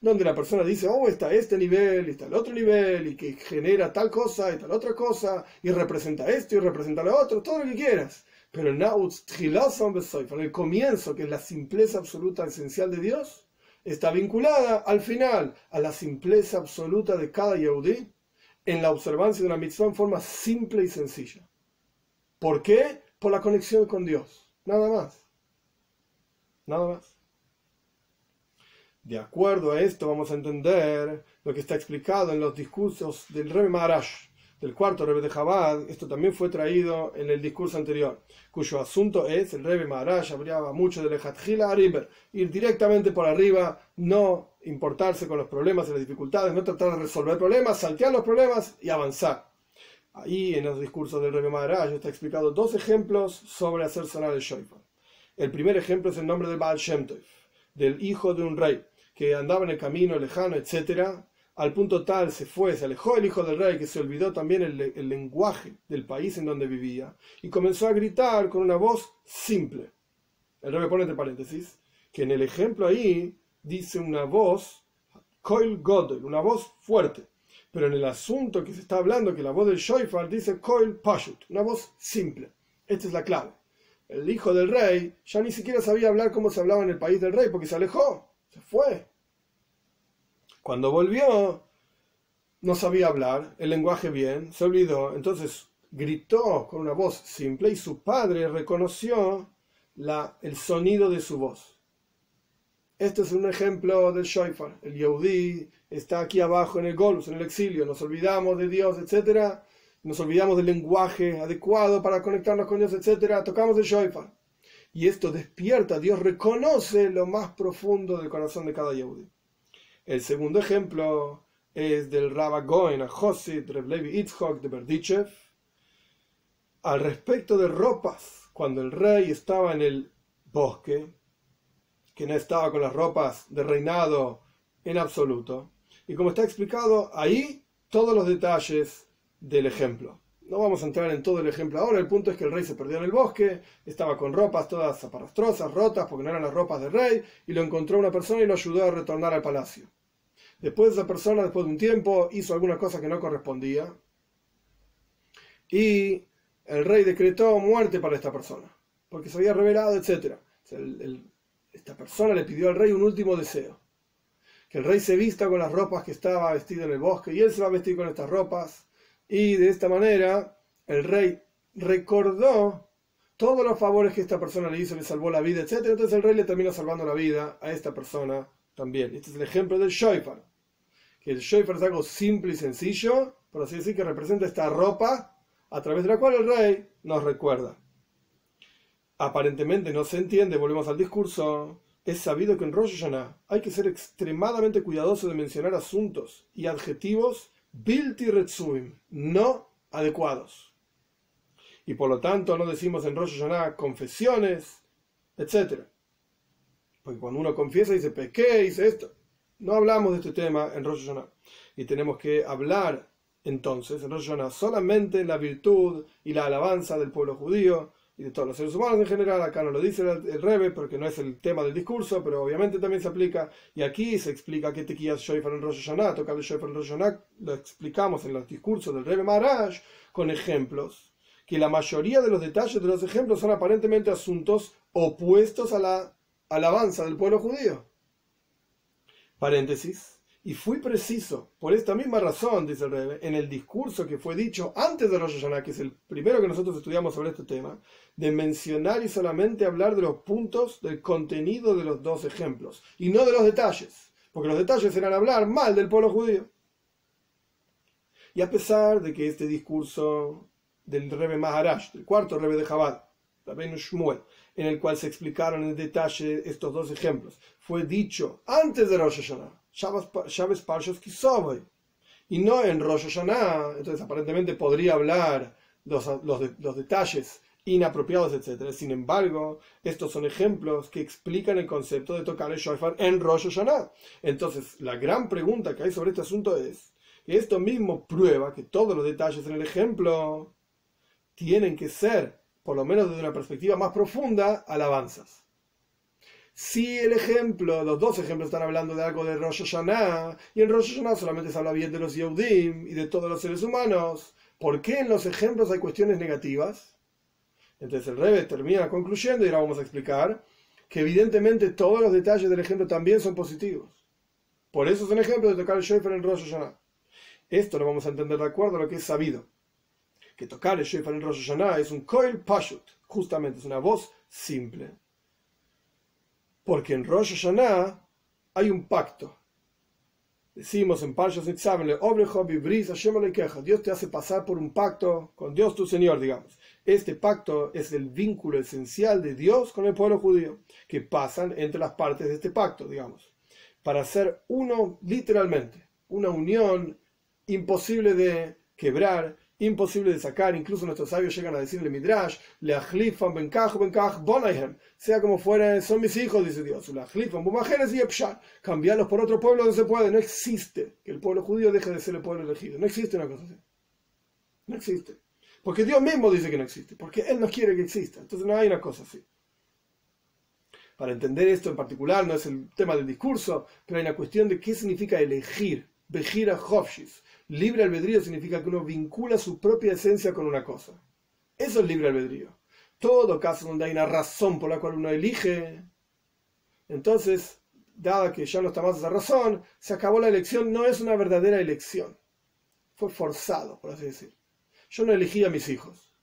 donde la persona dice, oh, está este nivel, y está el otro nivel, y que genera tal cosa y tal otra cosa, y representa esto y representa lo otro, todo lo que quieras. Pero en el comienzo, que es la simpleza absoluta esencial de Dios, está vinculada al final a la simpleza absoluta de cada Yehudi en la observancia de una mitzvah en forma simple y sencilla. ¿Por qué? Por la conexión con Dios. Nada más. Nada más. De acuerdo a esto vamos a entender lo que está explicado en los discursos del Rebbe Maharaj, del cuarto Rebbe de Chabad. Esto también fue traído en el discurso anterior, cuyo asunto es, el Rebbe Maharaj hablaba mucho del Ejatjila River, ir directamente por arriba, no importarse con los problemas y las dificultades, no tratar de resolver problemas, saltear los problemas y avanzar. Ahí en los discursos del Rebbe Maharaj está explicado dos ejemplos sobre hacer sonar el shofar. El primer ejemplo es el nombre de Baal Shem Tov, del hijo de un rey que andaba en el camino lejano, etc., al punto tal se fue, se alejó el hijo del rey que se olvidó también el, lenguaje del país en donde vivía y comenzó a gritar con una voz simple. El rey me pone entre paréntesis que en el ejemplo ahí dice una voz, Koil Godel, una voz fuerte. Pero en el asunto que se está hablando, que la voz del Shoifar dice Koil Pashut, una voz simple. Esta es la clave. El hijo del rey ya ni siquiera sabía hablar como se hablaba en el país del rey porque se alejó fue. Cuando volvió, no sabía hablar el lenguaje bien, se olvidó, entonces gritó con una voz simple y su padre reconoció la, el sonido de su voz. Este es un ejemplo del Shoifar. El Yehudi está aquí abajo en el Golus, en el exilio. Nos olvidamos de Dios, etc. Nos olvidamos del lenguaje adecuado para conectarnos con Dios, etc. Tocamos el Shoifar y esto despierta, Dios reconoce lo más profundo del corazón de cada Yehudi. El segundo ejemplo es del Rabba Goen a Josid Levi Itzhok de Berdichev, al respecto de ropas, cuando el rey estaba en el bosque, que no estaba con las ropas de reinado en absoluto, y como está explicado ahí, todos los detalles del ejemplo. No vamos a entrar en todo el ejemplo ahora, el punto es que el rey se perdió en el bosque, estaba con ropas todas zaparastrosas, rotas, porque no eran las ropas del rey, y lo encontró una persona y lo ayudó a retornar al palacio. Después esa persona, después de un tiempo, hizo alguna cosa que no correspondía, y el rey decretó muerte para esta persona, porque se había revelado, etc. esta persona le pidió al rey un último deseo, que el rey se vista con las ropas que estaba vestido en el bosque, y él se va a vestir con estas ropas, y de esta manera el rey recordó todos los favores que esta persona le hizo, le salvó la vida, etc. Entonces el rey le terminó salvando la vida a esta persona también. Este es el ejemplo del shoifar. Que el shoifar es algo simple y sencillo, por así decir, que representa esta ropa a través de la cual el rey nos recuerda. Aparentemente no se entiende, volvemos al discurso, es sabido que en Rosh Hashanah hay que ser extremadamente cuidadoso de mencionar asuntos y adjetivos bilti retsuim, no adecuados. Y por lo tanto no decimos en Rosh Hashanah confesiones, etc. Porque cuando uno confiesa dice pequé, dice esto. No hablamos de este tema en Rosh Hashanah. Y tenemos que hablar entonces en Rosh Hashanah solamente la virtud y la alabanza del pueblo judío y de todos los seres humanos en general. Acá no lo dice el, Rebe porque no es el tema del discurso, pero obviamente también se aplica. Y aquí se explica que tequías Shoifar en Rosh Hashanah, tocar el Shoifar en Rosh Hashanah, lo explicamos en los discursos del Rebe Maharaj con ejemplos, que la mayoría de los detalles de los ejemplos son aparentemente asuntos opuestos a la alabanza del pueblo judío. Paréntesis y fui preciso, por esta misma razón, dice el Rebbe, en el discurso que fue dicho antes de Rosh Hashanah, que es el primero que nosotros estudiamos sobre este tema, de mencionar y solamente hablar de los puntos del contenido de los dos ejemplos, y no de los detalles. porque los detalles eran hablar mal del pueblo judío. Y a pesar de que este discurso del Rebe Maharash, del cuarto Rebe de Chabad, Rabbeinu Shmuel, en el cual se explicaron en detalle estos dos ejemplos, fue dicho antes de Rosh Hashanah, Kisoboy, y no en Rosh Hashanah, entonces aparentemente podría hablar los, los detalles inapropiados, etc. Sin embargo, estos son ejemplos que explican el concepto de tocar el shofar en Rosh Hashanah. Entonces, la gran pregunta que hay sobre este asunto es esto mismo prueba que todos los detalles en el ejemplo tienen que ser, por lo menos desde una perspectiva más profunda, alabanzas. Si el ejemplo, los dos ejemplos están hablando de algo de Rosh Hashanah, y en Rosh Hashanah solamente se habla bien de los Yehudim y de todos los seres humanos, ¿por qué en los ejemplos hay cuestiones negativas? Entonces el Rebe termina concluyendo y ahora vamos a explicar que evidentemente todos los detalles del ejemplo también son positivos. Por eso es un ejemplo de tocar el shofar en Rosh Hashanah. Esto lo vamos a entender de acuerdo a lo que es sabido. Que tocar el shofar en Rosh Hashanah es un koil pashut, justamente es una voz simple. Porque en Rosh Hashanah hay un pacto. Decimos en Parshas Nitzavle, Dios te hace pasar por un pacto con Dios tu Señor, digamos. Este pacto es el vínculo esencial de Dios con el pueblo judío, que pasan entre las partes de este pacto, digamos, para ser uno literalmente, una unión imposible de quebrar, imposible de sacar, incluso nuestros sabios llegan a decirle Midrash, le ajlifan benkaj benkaj bonayhem, sea como fuera, son mis hijos, dice Dios, le ajlifan bumajeres y epshan, cambiarlos por otro pueblo donde se puede, no existe que el pueblo judío deje de ser el pueblo elegido, no existe una cosa así, no existe. Porque Dios mismo dice que no existe, porque Él no quiere que exista. Entonces no hay una cosa así. Para entender esto en particular, no es el tema del discurso, pero hay una cuestión de qué significa elegir. Bejira Hofshis. Libre albedrío significa que uno vincula su propia esencia con una cosa. Eso es libre albedrío. Todo caso donde hay una razón por la cual uno elige, entonces, dada que ya no está más esa razón, se acabó la elección, no es una verdadera elección. Fue forzado, por así decir. Yo no elegí a mis hijos.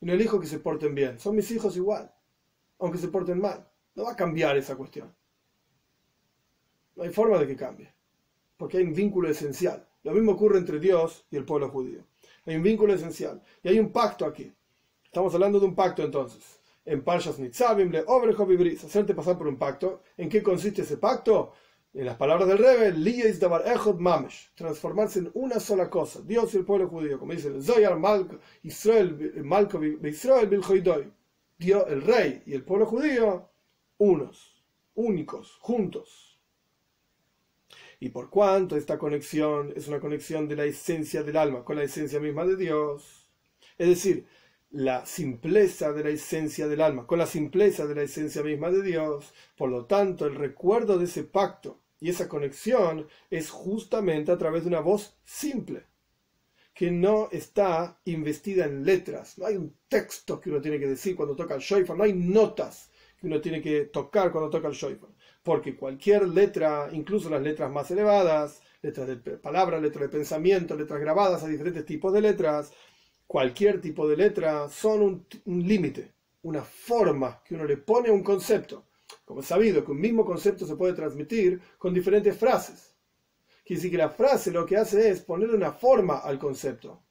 Y no elijo que se porten bien. Son mis hijos igual. Aunque se porten mal. No va a cambiar esa cuestión. No hay forma de que cambie. Porque hay un vínculo esencial. Lo mismo ocurre entre Dios y el pueblo judío. Hay un vínculo esencial. Y hay un pacto aquí. Estamos hablando de un pacto entonces. En Parshas Nitzavim le hacerte pasar por un pacto. ¿En qué consiste ese pacto? En las palabras del Rebbe, Liyais Dabar Echot Mamesh, transformarse en una sola cosa, Dios y el pueblo judío, como dice el Zoyar Malko, Israel, Malko, Israel, Dios, el rey y el pueblo judío, unos, únicos, juntos. Y por cuanto esta conexión es una conexión de la esencia del alma con la esencia misma de Dios, es decir, la simpleza de la esencia del alma, con la simpleza de la esencia misma de Dios. Por lo tanto, el recuerdo de ese pacto y esa conexión es justamente a través de una voz simple, que no está investida en letras. No hay un texto que uno tiene que decir cuando toca el shofar, no hay notas que uno tiene que tocar cuando toca el shofar. Porque cualquier letra, incluso las letras más elevadas, letras de palabra, letras de pensamiento, letras grabadas a diferentes tipos de letras, cualquier tipo de letra son un, límite, una forma que uno le pone a un concepto. Como es sabido que un mismo concepto se puede transmitir con diferentes frases. Quiere decir que la frase lo que hace es poner una forma al concepto.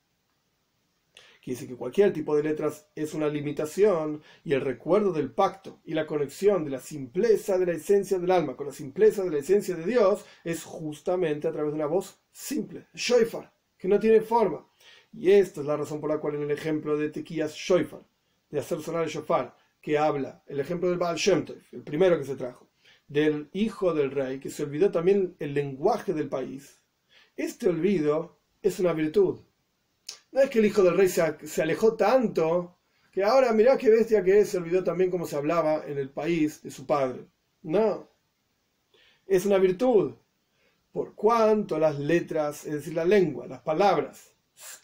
Quiere decir que cualquier tipo de letras es una limitación y el recuerdo del pacto y la conexión de la simpleza de la esencia del alma con la simpleza de la esencia de Dios es justamente a través de una voz simple, shoifar, que no tiene forma. Y esta es la razón por la cual en el ejemplo de Tequías Shoifar, de hacer sonar el shofar, que habla, el ejemplo del Baal Shem el primero que se trajo, del hijo del rey, que se olvidó también el lenguaje del país. Este olvido es una virtud. No es que el hijo del rey se, se alejó tanto que ahora mirá qué bestia que es, se olvidó también cómo se hablaba en el país de su padre. No. Es una virtud. Por cuanto las letras, es decir, la lengua, las palabras,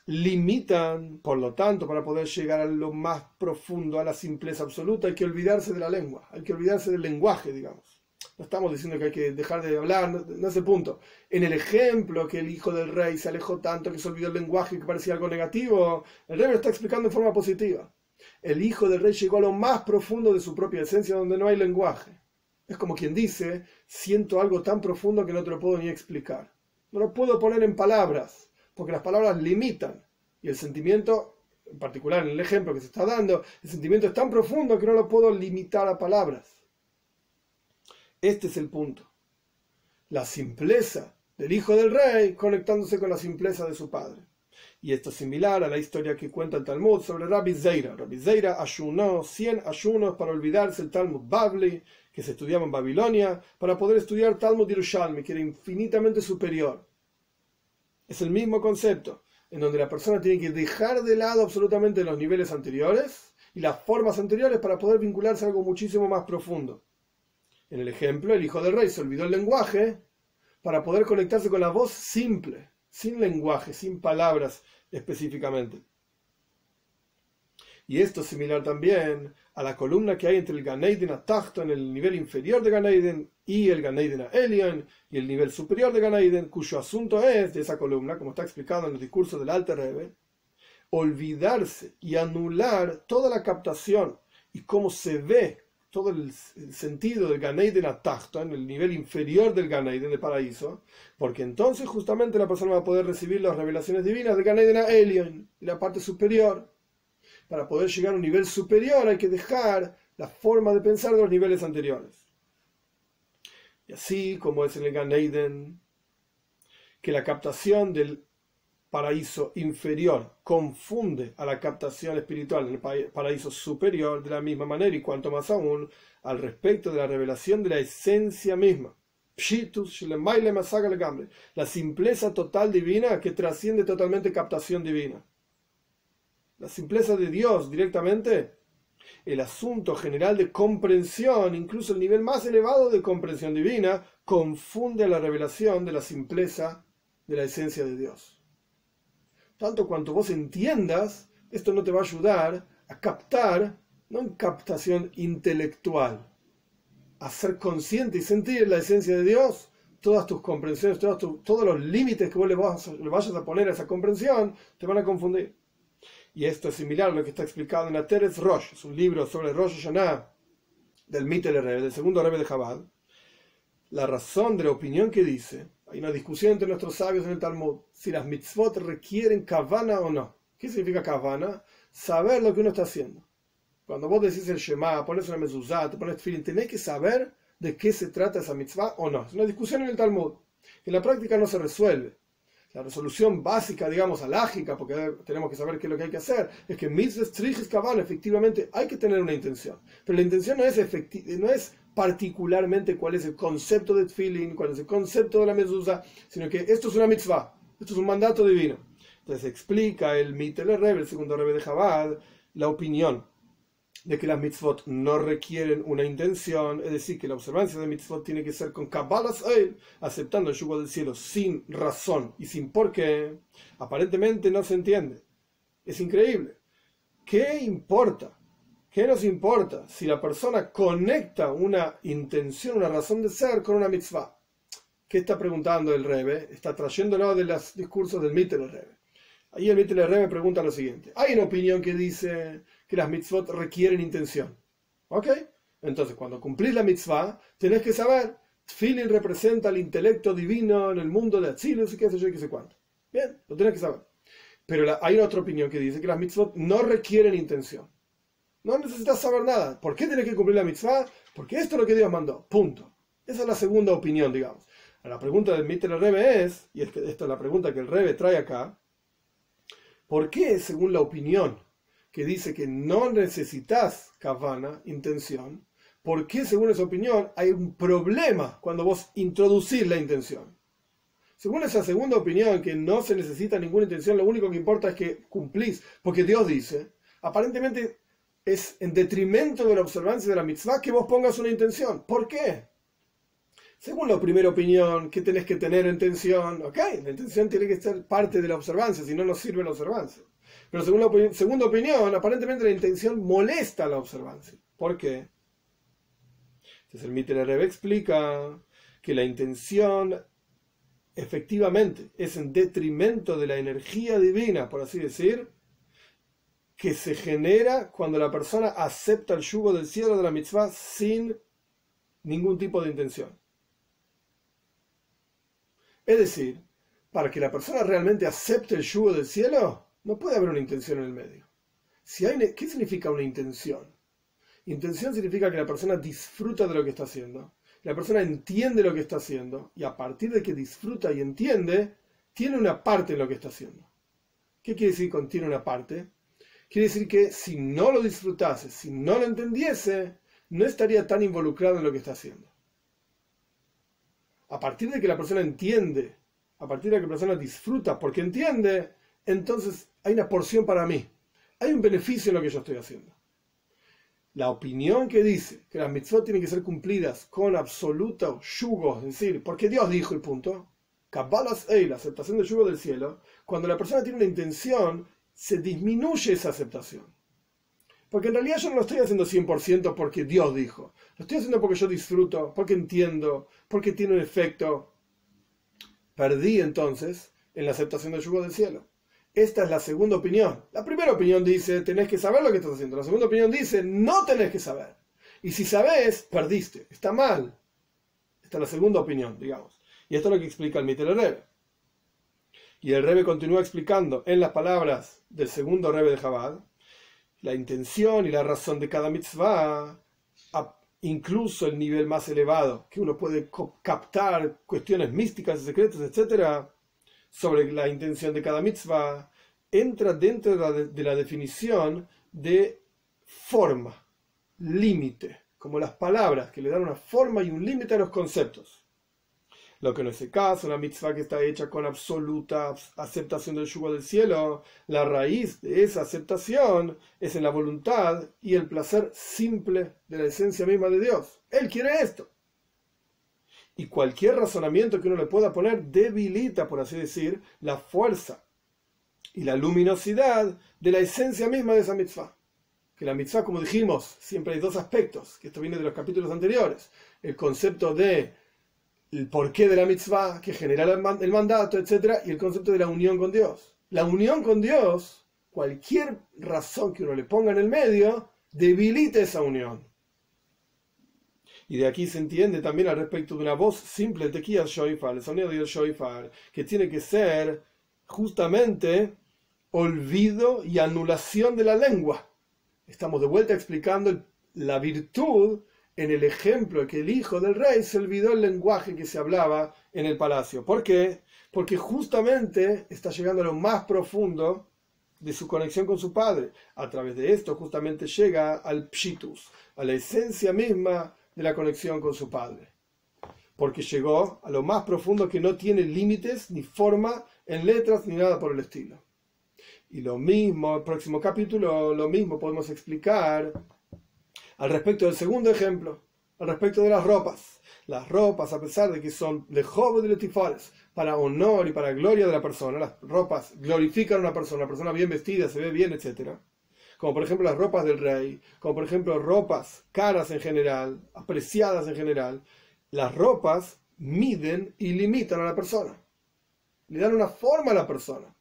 limitan, por lo tanto, para poder llegar a lo más profundo, a la simpleza absoluta, hay que olvidarse de la lengua, hay que olvidarse del lenguaje, digamos. No estamos diciendo que hay que dejar de hablar, no, es el punto. En el ejemplo que el hijo del rey se alejó tanto que se olvidó el lenguaje que parecía algo negativo, el rey lo está explicando en forma positiva. El hijo del rey llegó a lo más profundo de su propia esencia donde no hay lenguaje. Es como quien dice, siento algo tan profundo que no te lo puedo ni explicar. No lo puedo poner en palabras, porque las palabras limitan. Y el sentimiento, en particular en el ejemplo que se está dando, el sentimiento es tan profundo que no lo puedo limitar a palabras. Este es el punto. La simpleza del hijo del rey conectándose con la simpleza de su padre. Y esto es similar a la historia que cuenta el Talmud sobre Rabbi Zeira. Rabbi Zeira ayunó 100 ayunos para olvidarse el Talmud Babli, que se estudiaba en Babilonia, para poder estudiar Talmud Yerushalmi, que era infinitamente superior. Es el mismo concepto, en donde la persona tiene que dejar de lado absolutamente los niveles anteriores y las formas anteriores para poder vincularse a algo muchísimo más profundo. En el ejemplo, el hijo del rey se olvidó el lenguaje para poder conectarse con la voz simple, sin lenguaje, sin palabras específicamente. Y esto es similar también a la columna que hay entre el Ganeiden Atachto en el nivel inferior de Ganeiden y el Ganeiden Elion y el nivel superior de Ganeiden, cuyo asunto es de esa columna, como está explicado en el discurso del Alter Rebbe, olvidarse y anular toda la captación y cómo se ve todo el, sentido del Ganeiden Atachto en el nivel inferior del Ganeiden del paraíso, porque entonces justamente la persona va a poder recibir las revelaciones divinas del Ganeiden Elion, la parte superior. Para poder llegar a un nivel superior hay que dejar la forma de pensar de los niveles anteriores. Y así como es en el Ganeiden, que la captación del paraíso inferior confunde a la captación espiritual en el paraíso superior de la misma manera y cuanto más aún al respecto de la revelación de la esencia misma. La simpleza total divina que trasciende totalmente captación divina. La simpleza de Dios directamente, el asunto general de comprensión, incluso el nivel más elevado de comprensión divina, confunde la revelación de la simpleza de la esencia de Dios tanto cuanto vos entiendas, esto no te va a ayudar a captar, no en captación intelectual, a ser consciente y sentir la esencia de Dios, todas tus comprensiones, todos, todos los límites que vos le, vayas a poner a esa comprensión, te van a confundir. Y esto es similar a lo que está explicado en Ateres Rosh, es un libro sobre Rosh Hashanah del Mitel del segundo Rebbe de Chabad. La razón de la opinión que dice hay una discusión entre nuestros sabios en el Talmud si las mitzvot requieren kavana o no. ¿Qué significa kavana? Saber lo que uno está haciendo. Cuando vos decís el Shema, pones una mezuzá, te pones tefilin, tenés que saber de qué se trata esa mitzvah o no. Es una discusión en el Talmud. En la práctica no se resuelve. La resolución básica, digamos, alágica, porque tenemos que saber qué es lo que hay que hacer, es que mitzvah, trijes, kavana, efectivamente hay que tener una intención. Pero la intención no es, no es particularmente cuál es el concepto de feeling, cuál es el concepto de la mezuzá, sino que esto es una mitzvah, esto es un mandato divino. Entonces explica el Mitel Rebbe, el segundo Rebbe de Chabad, la opinión de que las mitzvot no requieren una intención, es decir, que la observancia de mitzvot tiene que ser con Kabbalas aceptando el yugo del cielo sin razón y sin por qué, aparentemente no se entiende. Es increíble. ¿Qué importa ¿Qué nos importa si la persona conecta una intención, una razón de ser con una mitzvah? ¿Qué está preguntando el Rebe? Está trayéndolo de los discursos del Mitel Rebe. Ahí el Mitel Rebe pregunta lo siguiente. Hay una opinión que dice que las mitzvot requieren intención. ¿Ok? Entonces, cuando cumplís la mitzvah, tenés que saber, Tfilin representa el intelecto divino en el mundo de Atzilus y qué sé yo y qué sé cuánto. Bien, lo tenés que saber. Pero hay otra opinión que dice que las mitzvot no requieren intención. No necesitas saber nada. ¿Por qué tienes que cumplir la mitzvah? Porque esto es lo que Dios mandó. Punto. Esa es la segunda opinión, digamos. La pregunta del Mitter Rebe es, y es esta es la pregunta que el Rebe trae acá, ¿por qué, según la opinión que dice que no necesitas kavana, intención, por qué, según esa opinión, hay un problema cuando vos introducís la intención? Según esa segunda opinión, que no se necesita ninguna intención, lo único que importa es que cumplís, porque Dios dice, aparentemente es en detrimento de la observancia de la mitzvah que vos pongas una intención. ¿Por qué? Según la primera opinión, ¿qué tenés que tener intención? Ok, la intención tiene que ser parte de la observancia, si no, no sirve la observancia. Pero según la segunda opinión, aparentemente la intención molesta la observancia. ¿Por qué? Entonces el Mitter Rebe explica que la intención efectivamente es en detrimento de la energía divina, por así decir, que se genera cuando la persona acepta el yugo del cielo de la mitzvah sin ningún tipo de intención. Es decir, para que la persona realmente acepte el yugo del cielo, no puede haber una intención en el medio. Si hay, ¿Qué significa una intención? Intención significa que la persona disfruta de lo que está haciendo, la persona entiende lo que está haciendo y a partir de que disfruta y entiende, tiene una parte en lo que está haciendo. ¿Qué quiere decir con tiene una parte? Quiere decir que si no lo disfrutase, si no lo entendiese, no estaría tan involucrado en lo que está haciendo. A partir de que la persona entiende a partir de que la persona disfruta porque entiende, entonces hay una porción para mí. Hay un beneficio en lo que yo estoy haciendo. La opinión que dice que las mitzvot tienen que ser cumplidas con absoluto yugo, es decir, porque Dios dijo y punto, Kabbalas la aceptación del yugo del cielo, cuando la persona tiene una intención, se disminuye esa aceptación. Porque en realidad yo no lo estoy haciendo 100% porque Dios dijo. Lo estoy haciendo porque yo disfruto, porque entiendo, porque tiene un efecto Perdí entonces en la aceptación del yugo del cielo. Esta es la segunda opinión. La primera opinión dice, tenés que saber lo que estás haciendo. La segunda opinión dice, no tenés que saber. Y si sabes, perdiste. Está mal. Esta es la segunda opinión, digamos. Y esto es lo que explica el Mitel Rebe. Y el Rebe continúa explicando en las palabras del segundo Rebe de Jabal la intención y la razón de cada mitzvah incluso el nivel más elevado, que uno puede captar cuestiones místicas, secretas, etc., sobre la intención de cada mitzvah, entra dentro de la definición de forma, límite, como las palabras que le dan una forma y un límite a los conceptos. Lo que no es el caso, una mitzvah que está hecha con absoluta aceptación del yugo del cielo, la raíz de esa aceptación es en la voluntad y el placer simple de la esencia misma de Dios. Él quiere esto. Y cualquier razonamiento que uno le pueda poner debilita, por así decir, la fuerza y la luminosidad de la esencia misma de esa mitzvah. Que la mitzvah, como dijimos, siempre hay dos aspectos, que esto viene de los capítulos anteriores. El concepto de el porqué de la mitzvah que genera el mandato, etc. Y el concepto de la unión con Dios. La unión con Dios, cualquier razón que uno le ponga en el medio, debilita esa unión. Y de aquí se entiende también al respecto de una voz simple, tequía shoifar, el sonido del shoifar, que tiene que ser justamente olvido y anulación de la lengua. Estamos de vuelta explicando la virtud en el ejemplo que el hijo del rey se olvidó el lenguaje que se hablaba en el palacio. ¿Por qué? Porque justamente está llegando a lo más profundo de su conexión con su padre. A través de esto justamente llega al pshitus, a la esencia misma de la conexión con su padre. Porque llegó a lo más profundo que no tiene límites ni forma en letras ni nada por el estilo. Y lo mismo, el próximo capítulo, lo mismo podemos explicar al respecto del segundo ejemplo, al respecto de las ropas. Las ropas, a pesar de que son de joven de letifores, para honor y para gloria de la persona, las ropas glorifican a una persona, una persona bien vestida, se ve bien, etc. Como por ejemplo las ropas del rey, como por ejemplo ropas caras en general, apreciadas en general. Las ropas miden y limitan a la persona. Le dan una forma a la persona.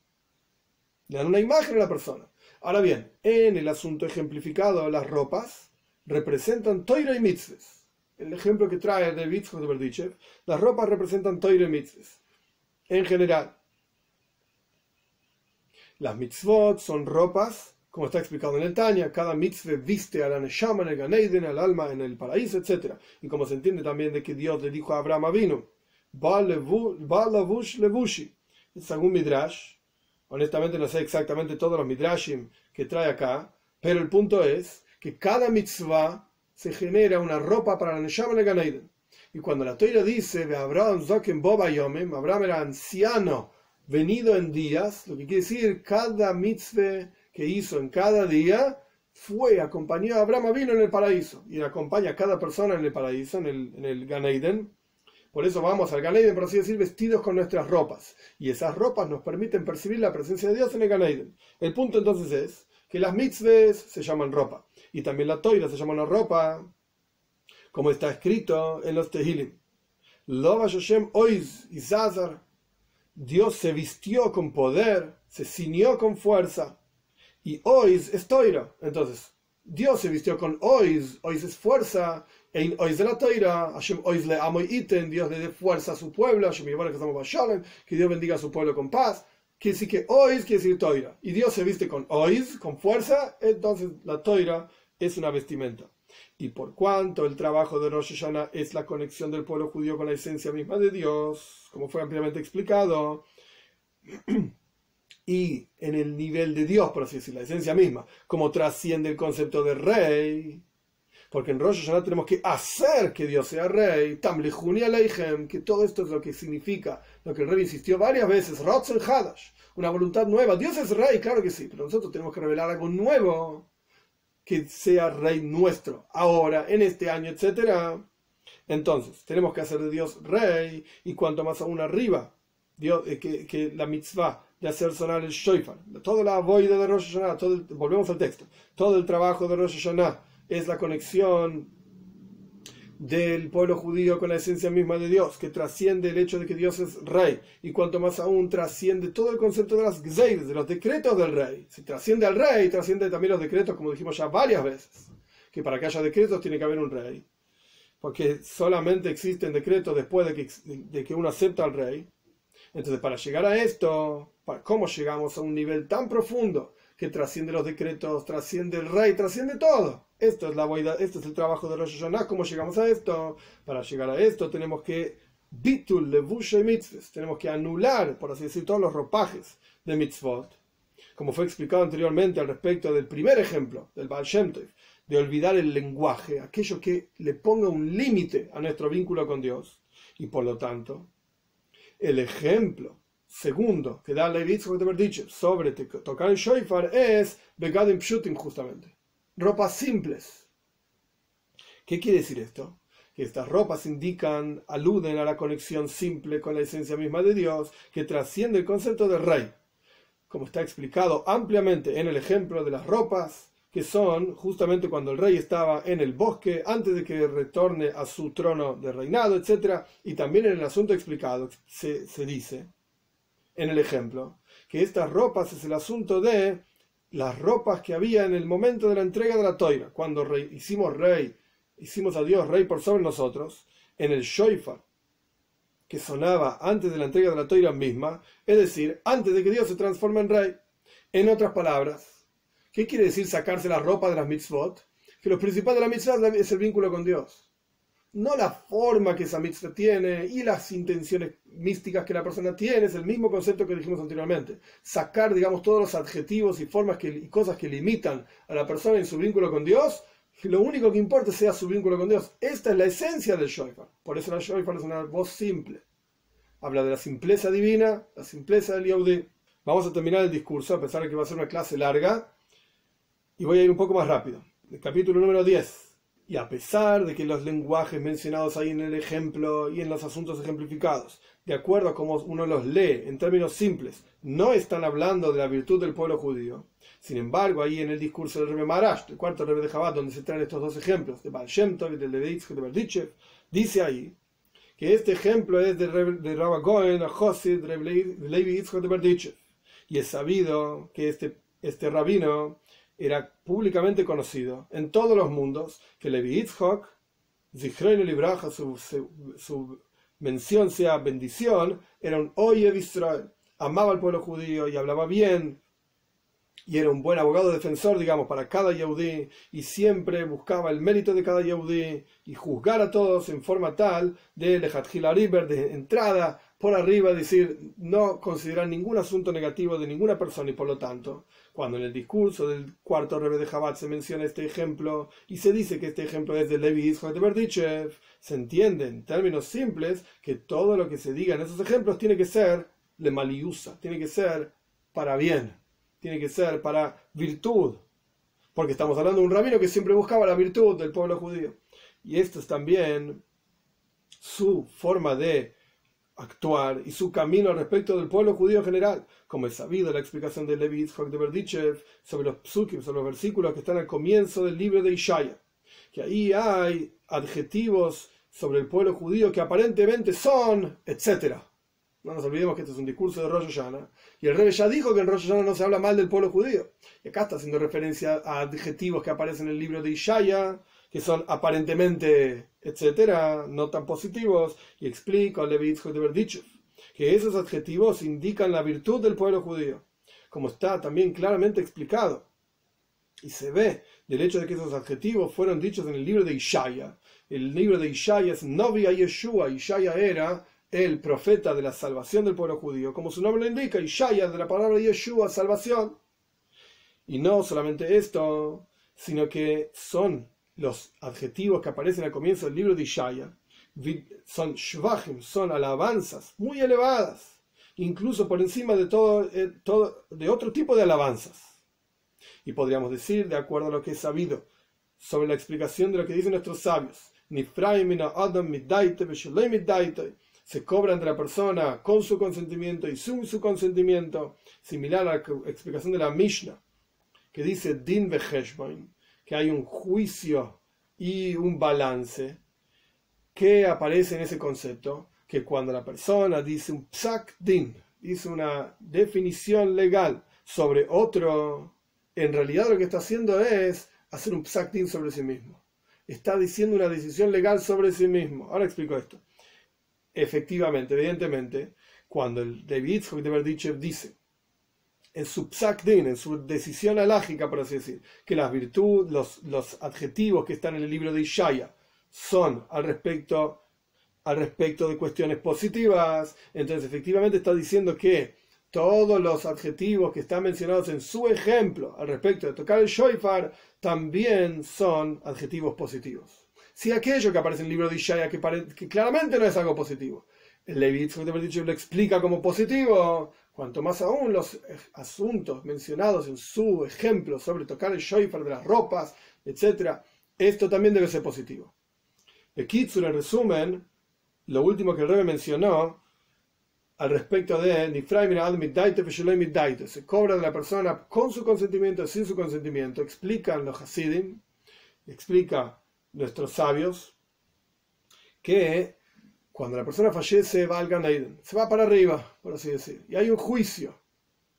Le dan una imagen a la persona. Ahora bien, en el asunto ejemplificado, las ropas representan Toira y Mitzvahs. El ejemplo que trae de de Berdichev, las ropas representan Toira y Mitzvahs. En general, las mitzvot son ropas, como está explicado en el Tanya, cada mitzvah viste a la Neshama en el Ganeiden, al alma en el paraíso, etc. Y como se entiende también de que Dios le dijo a Abraham vino, Balavush Levushi. Es algún midrash. Honestamente no sé exactamente todos los midrashim que trae acá, pero el punto es que cada mitzvah se genera una ropa para la Neshama Ganeiden. Y cuando la Toira dice, Abraham Abraham era anciano, venido en días, lo que quiere decir, cada mitzvah que hizo en cada día fue, acompañó a Abraham vino en el paraíso y acompaña a cada persona en el paraíso, en el, en el Ganeiden. Por eso vamos al Ganeiden, por así decir, vestidos con nuestras ropas. Y esas ropas nos permiten percibir la presencia de Dios en el Ganeiden. El punto entonces es que las mitzvahs se llaman ropa. Y también la toira se llama una ropa, como está escrito en los Tehilim. Lova Shoshem Oiz y Zazar. Dios se vistió con poder, se ciñó con fuerza. Y Oiz es toira. Entonces, Dios se vistió con Oiz, Oiz es fuerza, Ein ois de la toira, Hashem ois le amo iten, Dios le dé fuerza a su pueblo, Hashem que que Dios bendiga a su pueblo con paz. Quiere decir que ois quiere decir toira. Y Dios se viste con ois, con fuerza, entonces la toira es una vestimenta. Y por cuanto el trabajo de Rosh Hashanah es la conexión del pueblo judío con la esencia misma de Dios, como fue ampliamente explicado, y en el nivel de Dios, por así decirlo, la esencia misma, como trasciende el concepto de rey, porque en Rosh Hashanah tenemos que hacer que Dios sea rey, que todo esto es lo que significa, lo que el rey insistió varias veces, Hadash, una voluntad nueva. Dios es rey, claro que sí, pero nosotros tenemos que revelar algo nuevo, que sea rey nuestro, ahora, en este año, etc. Entonces, tenemos que hacer de Dios rey, y cuanto más aún arriba, Dios, eh, que, la mitzvah de hacer sonar el shofar, toda la voida de Rosh Hashanah, todo volvemos al texto, todo el trabajo de Rosh Hashanah, es la conexión del pueblo judío con la esencia misma de Dios, que trasciende el hecho de que Dios es rey, y cuanto más aún trasciende todo el concepto de las gzeires, de los decretos del rey. Si trasciende al rey, trasciende también los decretos, como dijimos ya varias veces, que para que haya decretos tiene que haber un rey, porque solamente existen decretos después de que, de que uno acepta al rey. Entonces, para llegar a esto, ¿cómo llegamos a un nivel tan profundo que trasciende los decretos, trasciende el rey, trasciende todo? Esto es la esto es el trabajo de Rosh Hashanah. ¿Cómo llegamos a esto? Para llegar a esto tenemos que bitul levusha mitzvot. Tenemos que anular, por así decir, todos los ropajes de mitzvot. Como fue explicado anteriormente al respecto del primer ejemplo, del Baal Shem Tov, de olvidar el lenguaje, aquello que le ponga un límite a nuestro vínculo con Dios. Y por lo tanto, el ejemplo segundo que da Levi dicho sobre tocar el shofar es Begadim Pshutim justamente ropas simples. ¿Qué quiere decir esto? Que estas ropas indican, aluden a la conexión simple con la esencia misma de Dios, que trasciende el concepto de rey, como está explicado ampliamente en el ejemplo de las ropas, que son justamente cuando el rey estaba en el bosque, antes de que retorne a su trono de reinado, etc. Y también en el asunto explicado se, se dice, en el ejemplo, que estas ropas es el asunto de las ropas que había en el momento de la entrega de la toira, cuando rey, hicimos rey, hicimos a Dios rey por sobre nosotros, en el shofar, que sonaba antes de la entrega de la toira misma, es decir, antes de que Dios se transforme en rey. En otras palabras, ¿qué quiere decir sacarse la ropa de las mitzvot? Que lo principal de la mitzvot es el vínculo con Dios no la forma que esa mitzvah tiene y las intenciones místicas que la persona tiene, es el mismo concepto que dijimos anteriormente. Sacar, digamos, todos los adjetivos y formas y cosas que limitan a la persona en su vínculo con Dios, lo único que importa sea su vínculo con Dios. Esta es la esencia del shofar. Por eso el shofar es una voz simple. Habla de la simpleza divina, la simpleza del Yahudi. Vamos a terminar el discurso, a pesar de que va a ser una clase larga, y voy a ir un poco más rápido. El capítulo número 10 y a pesar de que los lenguajes mencionados ahí en el ejemplo y en los asuntos ejemplificados, de acuerdo a cómo uno los lee en términos simples, no están hablando de la virtud del pueblo judío, sin embargo, ahí en el discurso del Rebbe Marash, el cuarto Rebbe de Chabad, donde se traen estos dos ejemplos, de Baal Shem Tov y de Levitz de Berdichev, dice ahí que este ejemplo es de, de Rabba Goen, a Levi de Berdichev. Y es sabido que este, este rabino era públicamente conocido en todos los mundos que Levi Yitzhak, Zichrein Libraja, su, su, mención sea bendición, era un Oye Israel. Amaba al pueblo judío y hablaba bien, y era un buen abogado defensor, digamos, para cada Yehudí, y siempre buscaba el mérito de cada Yehudí y juzgar a todos en forma tal de Lejatjila River, de entrada por arriba, decir, no considerar ningún asunto negativo de ninguna persona y por lo tanto cuando en el discurso del cuarto rebe de Jabat se menciona este ejemplo y se dice que este ejemplo es de Levi Israel de Berdichev, se entiende en términos simples que todo lo que se diga en esos ejemplos tiene que ser le maliusa, tiene que ser para bien, tiene que ser para virtud, porque estamos hablando de un rabino que siempre buscaba la virtud del pueblo judío. Y esto es también su forma de actuar y su camino respecto del pueblo judío en general, como es sabido la explicación de Levi Yitzhak de Berdichev sobre los psukim, sobre los versículos que están al comienzo del libro de Ishaya, que ahí hay adjetivos sobre el pueblo judío que aparentemente son, etc. No nos olvidemos que este es un discurso de Rosh Hashanah, y el rey ya dijo que en Rosh Hashanah no se habla mal del pueblo judío, y acá está haciendo referencia a adjetivos que aparecen en el libro de Ishaya, que son aparentemente, etcétera, no tan positivos, y explica Levitz de dicho que esos adjetivos indican la virtud del pueblo judío, como está también claramente explicado. Y se ve del hecho de que esos adjetivos fueron dichos en el libro de Ishaya. El libro de Ishaya es Novia Yeshua. Ishaya era el profeta de la salvación del pueblo judío. Como su nombre lo indica, Ishaya de la palabra Yeshua, salvación. Y no solamente esto, sino que son los adjetivos que aparecen al comienzo del libro de Ishaya, son shvachim, son alabanzas muy elevadas, incluso por encima de eh, todo, de otro tipo de alabanzas. Y podríamos decir, de acuerdo a lo que es sabido, sobre la explicación de lo que dicen nuestros sabios, se cobran de la persona con su consentimiento y sin su consentimiento, similar a la explicación de la Mishnah, que dice din que hay un juicio y un balance ¿Qué aparece en ese concepto? Que cuando la persona dice un psak din, dice una definición legal sobre otro, en realidad lo que está haciendo es hacer un psak din sobre sí mismo. Está diciendo una decisión legal sobre sí mismo. Ahora explico esto. Efectivamente, evidentemente, cuando el David dicho dice en su psak en su decisión alágica, por así decir, que las virtudes, los, los adjetivos que están en el libro de Ishaya, son al respecto, al respecto de cuestiones positivas, entonces efectivamente está diciendo que todos los adjetivos que están mencionados en su ejemplo al respecto de tocar el shofar también son adjetivos positivos. Si aquello que aparece en el libro de Ishaya, que, claramente no es algo positivo, el Levit, lo explica como positivo, cuanto más aún los asuntos mencionados en su ejemplo sobre tocar el shofar de las ropas, etc., esto también debe ser positivo. Kitsur, en resumen, lo último que el Rebbe mencionó al respecto de se cobra de la persona con su consentimiento, sin su consentimiento, explican los Hasidim, explica nuestros sabios, que cuando la persona fallece va al Gan se va para arriba, por así decir, y hay un juicio,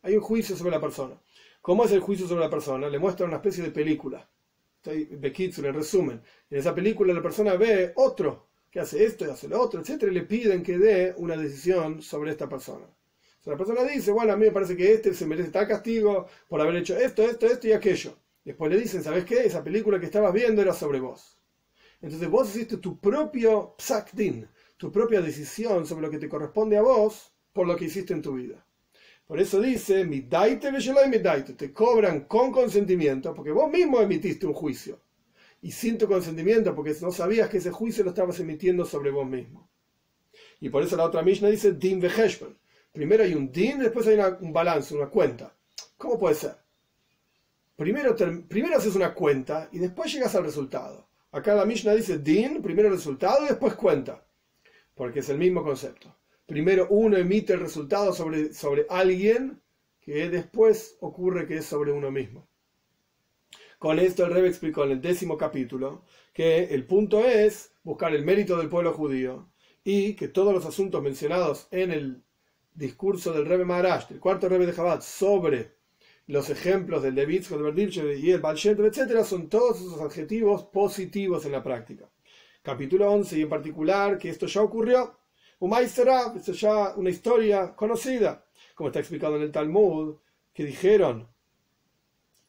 hay un juicio sobre la persona. ¿Cómo es el juicio sobre la persona? Le muestra una especie de película en resumen, en esa película la persona ve otro que hace esto y hace lo otro, etcétera, y le piden que dé una decisión sobre esta persona. O la persona dice, bueno, a mí me parece que este se merece tal castigo por haber hecho esto, esto, esto y aquello. Después le dicen, ¿sabes qué? Esa película que estabas viendo era sobre vos. Entonces vos hiciste tu propio psakdin, tu propia decisión sobre lo que te corresponde a vos por lo que hiciste en tu vida. Por eso dice, te cobran con consentimiento, porque vos mismo emitiste un juicio. Y sin tu consentimiento, porque no sabías que ese juicio lo estabas emitiendo sobre vos mismo. Y por eso la otra Mishnah dice, din veheshman. Primero hay un din, después hay un balance, una cuenta. ¿Cómo puede ser? Primero, primero haces una cuenta y después llegas al resultado. Acá la Mishnah dice din, primero resultado y después cuenta. Porque es el mismo concepto primero uno emite el resultado sobre, sobre alguien que después ocurre que es sobre uno mismo. Con esto el Rebbe explicó en el décimo capítulo que el punto es buscar el mérito del pueblo judío y que todos los asuntos mencionados en el discurso del Rebbe Maharash, el cuarto Rebbe de Chabad, sobre los ejemplos del Levitz, el y el Baal etc., son todos esos adjetivos positivos en la práctica. Capítulo 11 y en particular que esto ya ocurrió será, es ya una historia conocida, como está explicado en el Talmud, que dijeron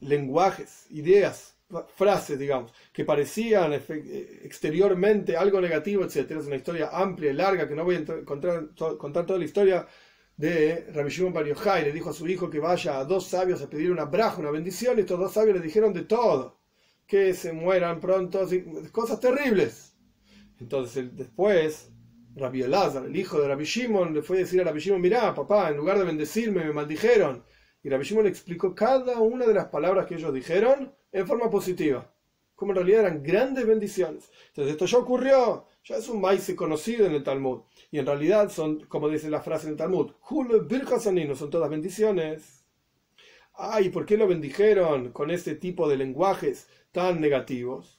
lenguajes, ideas, frases, digamos, que parecían exteriormente algo negativo, etc. Es una historia amplia y larga que no voy a contar, contar toda la historia de Rabbi Shimon Bar. Le dijo a su hijo que vaya a dos sabios a pedir una braja, una bendición, y estos dos sabios le dijeron de todo, que se mueran pronto, cosas terribles. Entonces después Rabbi Elazar, el hijo de Rabbi Shimon, le fue a decir a Rabbi Shimon, mirá, papá, en lugar de bendecirme, me maldijeron. Y Rabbi Shimon explicó cada una de las palabras que ellos dijeron en forma positiva, como en realidad eran grandes bendiciones. Entonces esto ya ocurrió, ya es un maíz conocido en el Talmud. Y en realidad son, como dice la frase en el Talmud, no son todas bendiciones. Ay, ¿por qué lo bendijeron con este tipo de lenguajes tan negativos?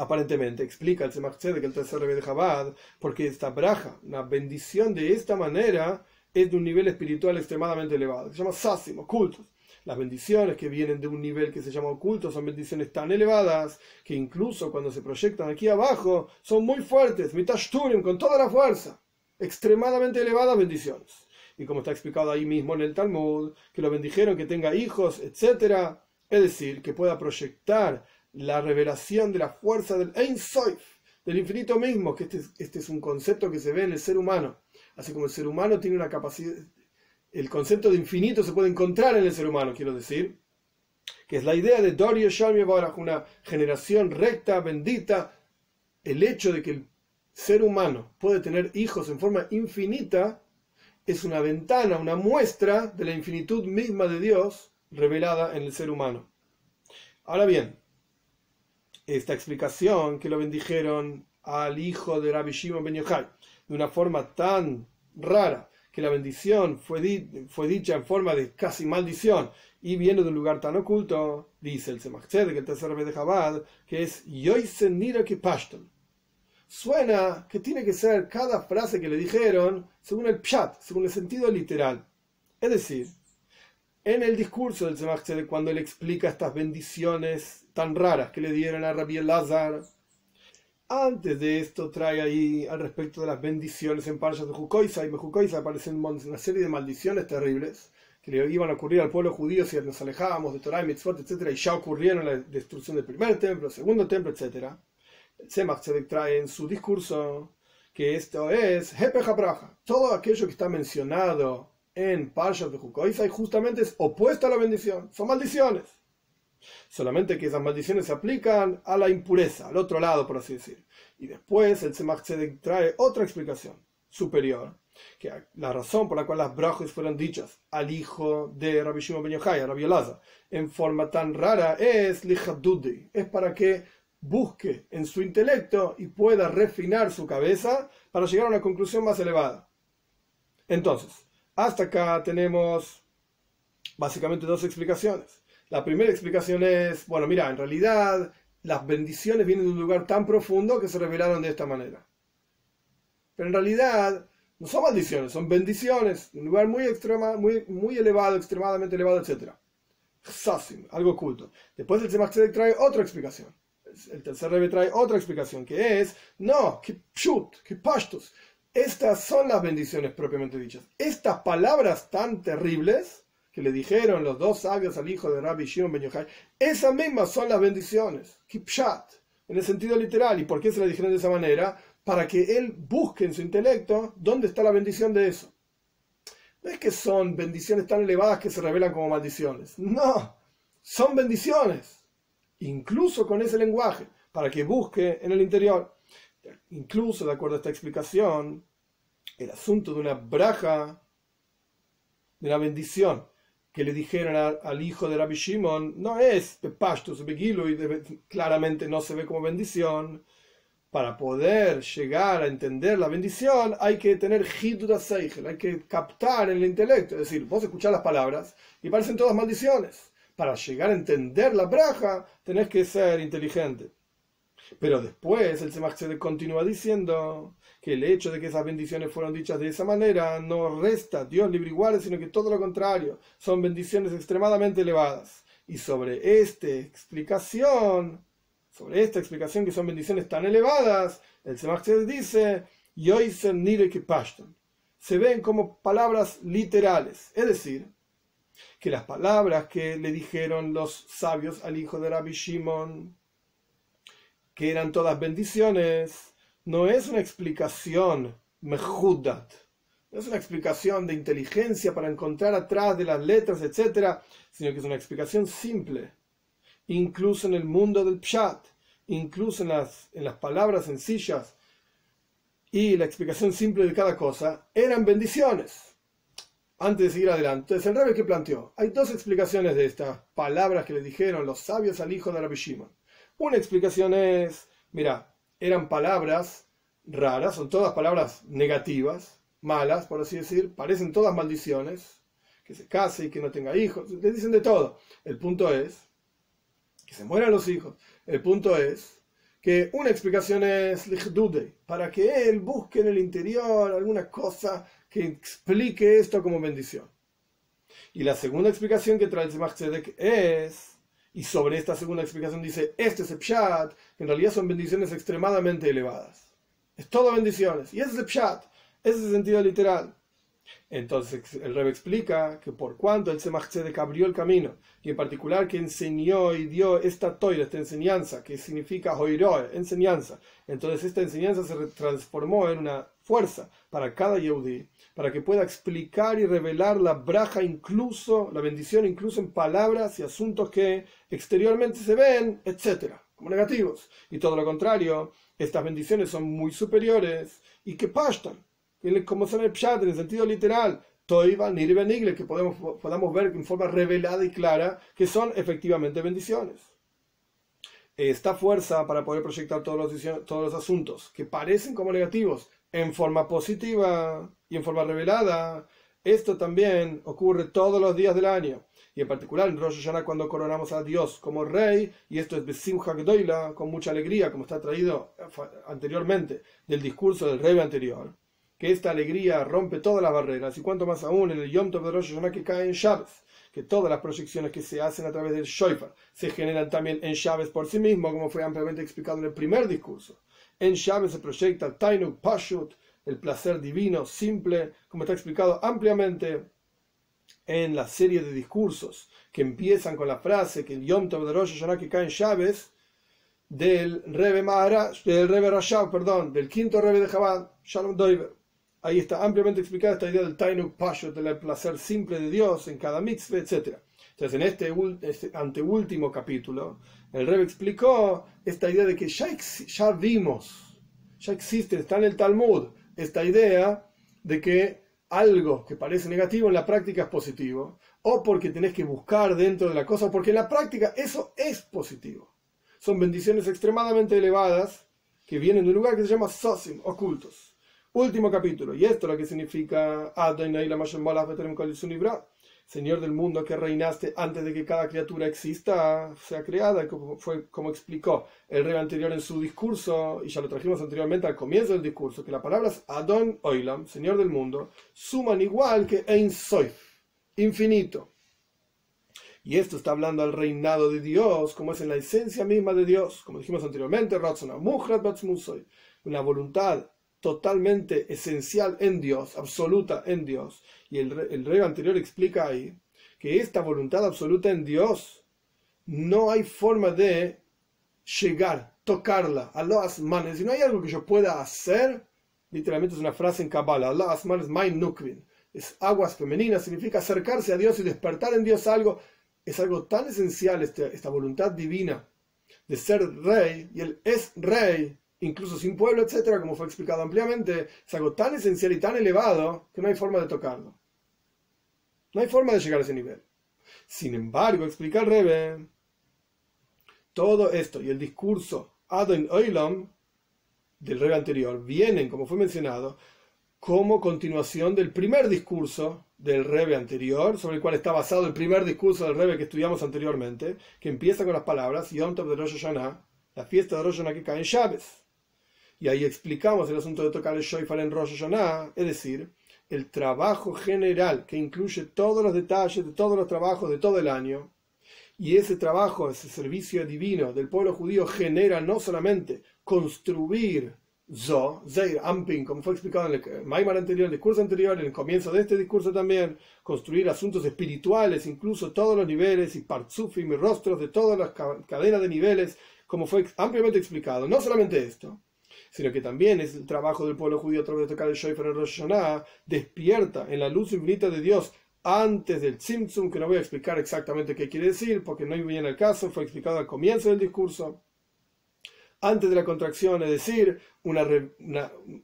Aparentemente explica el Tzemach que el tercer rebe de Chabad, porque esta braja, una bendición de esta manera, es de un nivel espiritual extremadamente elevado, se llama sácimo, cultos. Las bendiciones que vienen de un nivel que se llama oculto son bendiciones tan elevadas que incluso cuando se proyectan aquí abajo son muy fuertes, mitashturim, con toda la fuerza. Extremadamente elevadas bendiciones. Y como está explicado ahí mismo en el Talmud, que lo bendijeron que tenga hijos, etc. Es decir, que pueda proyectar la revelación de la fuerza del Ein Soif, del infinito mismo, que este, este es un concepto que se ve en el ser humano. Así como el ser humano tiene una capacidad, el concepto de infinito se puede encontrar en el ser humano, quiero decir, que es la idea de Dorio Shalmi una generación recta, bendita, el hecho de que el ser humano puede tener hijos en forma infinita, es una ventana, una muestra de la infinitud misma de Dios revelada en el ser humano. Ahora bien, esta explicación que lo bendijeron al hijo de Rabbi Shimon Ben Yochai de una forma tan rara que la bendición fue, fue dicha en forma de casi maldición y viene de un lugar tan oculto, dice el que el tercer rey de Chabad, que es Yoisen que Pashton. Suena que tiene que ser cada frase que le dijeron según el pshat, según el sentido literal. Es decir, en el discurso del Tzemach cuando él explica estas bendiciones tan raras que le dieron a Rabbi Lazar, antes de esto trae ahí al respecto de las bendiciones en Parshas de Jukoisa, y en Jukoisa aparecen una serie de maldiciones terribles que le iban a ocurrir al pueblo judío si nos alejábamos de Torah y Mitzvot, etc. Y ya ocurrieron la destrucción del primer templo, el segundo templo, etc. Tzemach Tzedek trae en su discurso que esto es Braja. Todo aquello que está mencionado en Parshas de Jukoisa y justamente es opuesto a la bendición. Son maldiciones. Solamente que esas maldiciones se aplican a la impureza, al otro lado, por así decir. Y después el Tzemach Tzedek trae otra explicación superior, que la razón por la cual las brachos fueron dichas al hijo de Rabbi Shimon Ben Yochai, Rabbi Elazar, en forma tan rara es lijadudi, es para que busque en su intelecto y pueda refinar su cabeza para llegar a una conclusión más elevada. Entonces, hasta acá tenemos básicamente dos explicaciones. La primera explicación es, bueno, mira, en realidad las bendiciones vienen de un lugar tan profundo que se revelaron de esta manera. Pero en realidad no son maldiciones, son bendiciones, un lugar muy extrema, muy, muy elevado, extremadamente elevado, etc. algo oculto. Después el Tzemach trae otra explicación. El tercer rebe trae otra explicación, que es, no, que pshut, que pashtos. Estas son las bendiciones propiamente dichas. Estas palabras tan terribles que le dijeron los dos sabios al hijo de Rabbi Shimon Ben Yochai, esas mismas son las bendiciones, kipshat, en el sentido literal. ¿Y por qué se le dijeron de esa manera? Para que él busque en su intelecto dónde está la bendición de eso. No es que son bendiciones tan elevadas que se revelan como maldiciones. No, son bendiciones. Incluso con ese lenguaje, para que busque en el interior. Incluso, de acuerdo a esta explicación, el asunto de una braja, de una bendición, que le dijeron al hijo de Rabbi Shimon no es Pepashtus Begilo y claramente no se ve como bendición. Para poder llegar a entender la bendición hay que tener Hidra Seigel, hay que captar en el intelecto. Es decir, vos escuchás las palabras y parecen todas maldiciones. Para llegar a entender la braja tenés que ser inteligente. Pero después el Tzemach continúa diciendo que el hecho de que esas bendiciones fueron dichas de esa manera no resta Dios libre igual, sino que todo lo contrario, son bendiciones extremadamente elevadas. Y sobre esta explicación, sobre esta explicación que son bendiciones tan elevadas, el Tzemach dice, Yoisen Nire que Se ven como palabras literales, es decir, que las palabras que le dijeron los sabios al hijo de Rabbi Shimon, que eran todas bendiciones, no es una explicación mejudat, no es una explicación de inteligencia para encontrar atrás de las letras, etc., sino que es una explicación simple, incluso en el mundo del pshat, incluso en las, en las palabras sencillas y la explicación simple de cada cosa, eran bendiciones. Antes de seguir adelante, entonces el rabbi que planteó, hay dos explicaciones de estas palabras que le dijeron los sabios al hijo de Rabbi Shimon. Una explicación es, mira, eran palabras raras, son todas palabras negativas, malas, por así decir, parecen todas maldiciones, que se case y que no tenga hijos, le dicen de todo. El punto es que se mueran los hijos. El punto es que una explicación es lichdude, para que él busque en el interior alguna cosa que explique esto como bendición. Y la segunda explicación que trae el Tzemach es, y sobre esta segunda explicación dice, este es el Pshat, que en realidad son bendiciones extremadamente elevadas. Es todo bendiciones. Y ese es el Pshat, ese es el sentido literal. Entonces el Rebbe explica que por cuanto el Tzemach Tzedek abrió el camino, y en particular que enseñó y dio esta toira, esta enseñanza, que significa hoiroe, enseñanza. Entonces esta enseñanza se transformó en una fuerza para cada Yehudi, para que pueda explicar y revelar la braja incluso, la bendición incluso en palabras y asuntos que exteriormente se ven, etcétera, como negativos. Y todo lo contrario, estas bendiciones son muy superiores y que pastan como son el pshat en el sentido literal, toiva, nirve, nigle, que podemos, podamos ver en forma revelada y clara que son efectivamente bendiciones. Esta fuerza para poder proyectar todos los, todos los asuntos que parecen como negativos en forma positiva y en forma revelada, esto también ocurre todos los días del año. Y en particular en Rosh Hashanah cuando coronamos a Dios como rey, y esto es Besimcha Gdoila, con mucha alegría, como está traído anteriormente del discurso del rey anterior que esta alegría rompe todas las barreras, y cuanto más aún en el Yom Tov de Rosh Hashanah que cae en Shabbos, que todas las proyecciones que se hacen a través del Shoifar se generan también en Shabbos por sí mismo, como fue ampliamente explicado en el primer discurso. En Shabbos se proyecta Tainuk Pashut, el placer divino, simple, como está explicado ampliamente en la serie de discursos que empiezan con la frase que el Yom Tov de Rosh Hashanah que cae en Shabbos, del Rebe Mahara, del Rebe Rashab, perdón, del quinto Rebe de Chabad, Shalom Doiver Ahí está ampliamente explicada esta idea del Tainuk Pashut, del placer simple de Dios en cada mitzvah, etc. Entonces, en este, este, anteúltimo capítulo, el Rebbe explicó esta idea de que ya, ya vimos, ya existe, está en el Talmud, esta idea de que algo que parece negativo en la práctica es positivo, o porque tenés que buscar dentro de la cosa, o porque en la práctica eso es positivo. Son bendiciones extremadamente elevadas que vienen de un lugar que se llama Sosim, ocultos. Último capítulo. Y esto es lo que significa Señor del mundo que reinaste antes de que cada criatura exista, sea creada, como, fue como explicó el rey anterior en su discurso, y ya lo trajimos anteriormente al comienzo del discurso, que las palabras Adon Oilam, Señor del mundo, suman igual que Ein Soif, infinito. Y esto está hablando al reinado de Dios, como es en la esencia misma de Dios, como dijimos anteriormente, una voluntad totalmente esencial en Dios, absoluta en Dios. Y el, rey anterior explica ahí que esta voluntad absoluta en Dios no hay forma de llegar, tocarla, a las manos. Si no hay algo que yo pueda hacer, literalmente es una frase en Kabbalah, las manos mein nukvin. Es aguas femeninas, significa acercarse a Dios y despertar en Dios algo. Es algo tan esencial esta, esta voluntad divina de ser rey, y él es rey, incluso sin pueblo, etcétera, como fue explicado ampliamente, es algo tan esencial y tan elevado que no hay forma de tocarlo. No hay forma de llegar a ese nivel. Sin embargo, explica el Rebe, todo esto y el discurso Adon Oilam del Rebe anterior vienen, como fue mencionado, como continuación del primer discurso del Rebe anterior, sobre el cual está basado el primer discurso del Rebe que estudiamos anteriormente, que empieza con las palabras Yom Tov de Rosh Hashanah, la fiesta de Rosh Hashanah que cae en Shabbat y ahí explicamos el asunto de tocar el shofar en Rosh Hashanah, es decir, el trabajo general que incluye todos los detalles de todos los trabajos de todo el año. Y ese trabajo, ese servicio divino del pueblo judío genera no solamente construir Zo, Zeir, Amping, como fue explicado en el Maimar anterior, en el discurso anterior, en el comienzo de este discurso también, construir asuntos espirituales, incluso todos los niveles, y Partsufim y rostros de todas las cadenas de niveles, como fue ampliamente explicado. No solamente esto, sino que también es el trabajo del pueblo judío a través de tocar el Shofar en Rosh Hashanah, despierta en la luz infinita de Dios antes del Tzimtzum, que no voy a explicar exactamente qué quiere decir, porque no viene el caso, fue explicado al comienzo del discurso. Antes de la contracción, es decir, una,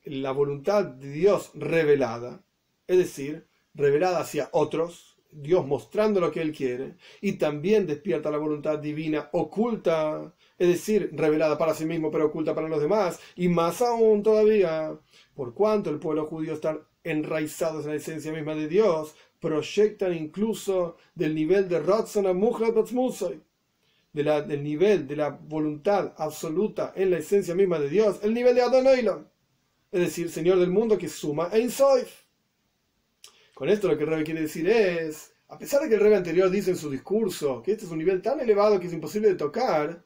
la voluntad de Dios revelada, es decir, revelada hacia otros, Dios mostrando lo que Él quiere, y también despierta la voluntad divina oculta, es decir, revelada para sí mismo pero oculta para los demás, y más aún todavía, por cuanto el pueblo judío está enraizado en la esencia misma de Dios, proyectan incluso del nivel de Ratzon de la, del nivel de la voluntad absoluta en la esencia misma de Dios, el nivel de Adon es decir, Señor del mundo que suma Ein Soif. Con esto lo que Rebbe quiere decir es, A pesar de que el Rebe anterior dice en su discurso que este es un nivel tan elevado que es imposible de tocar,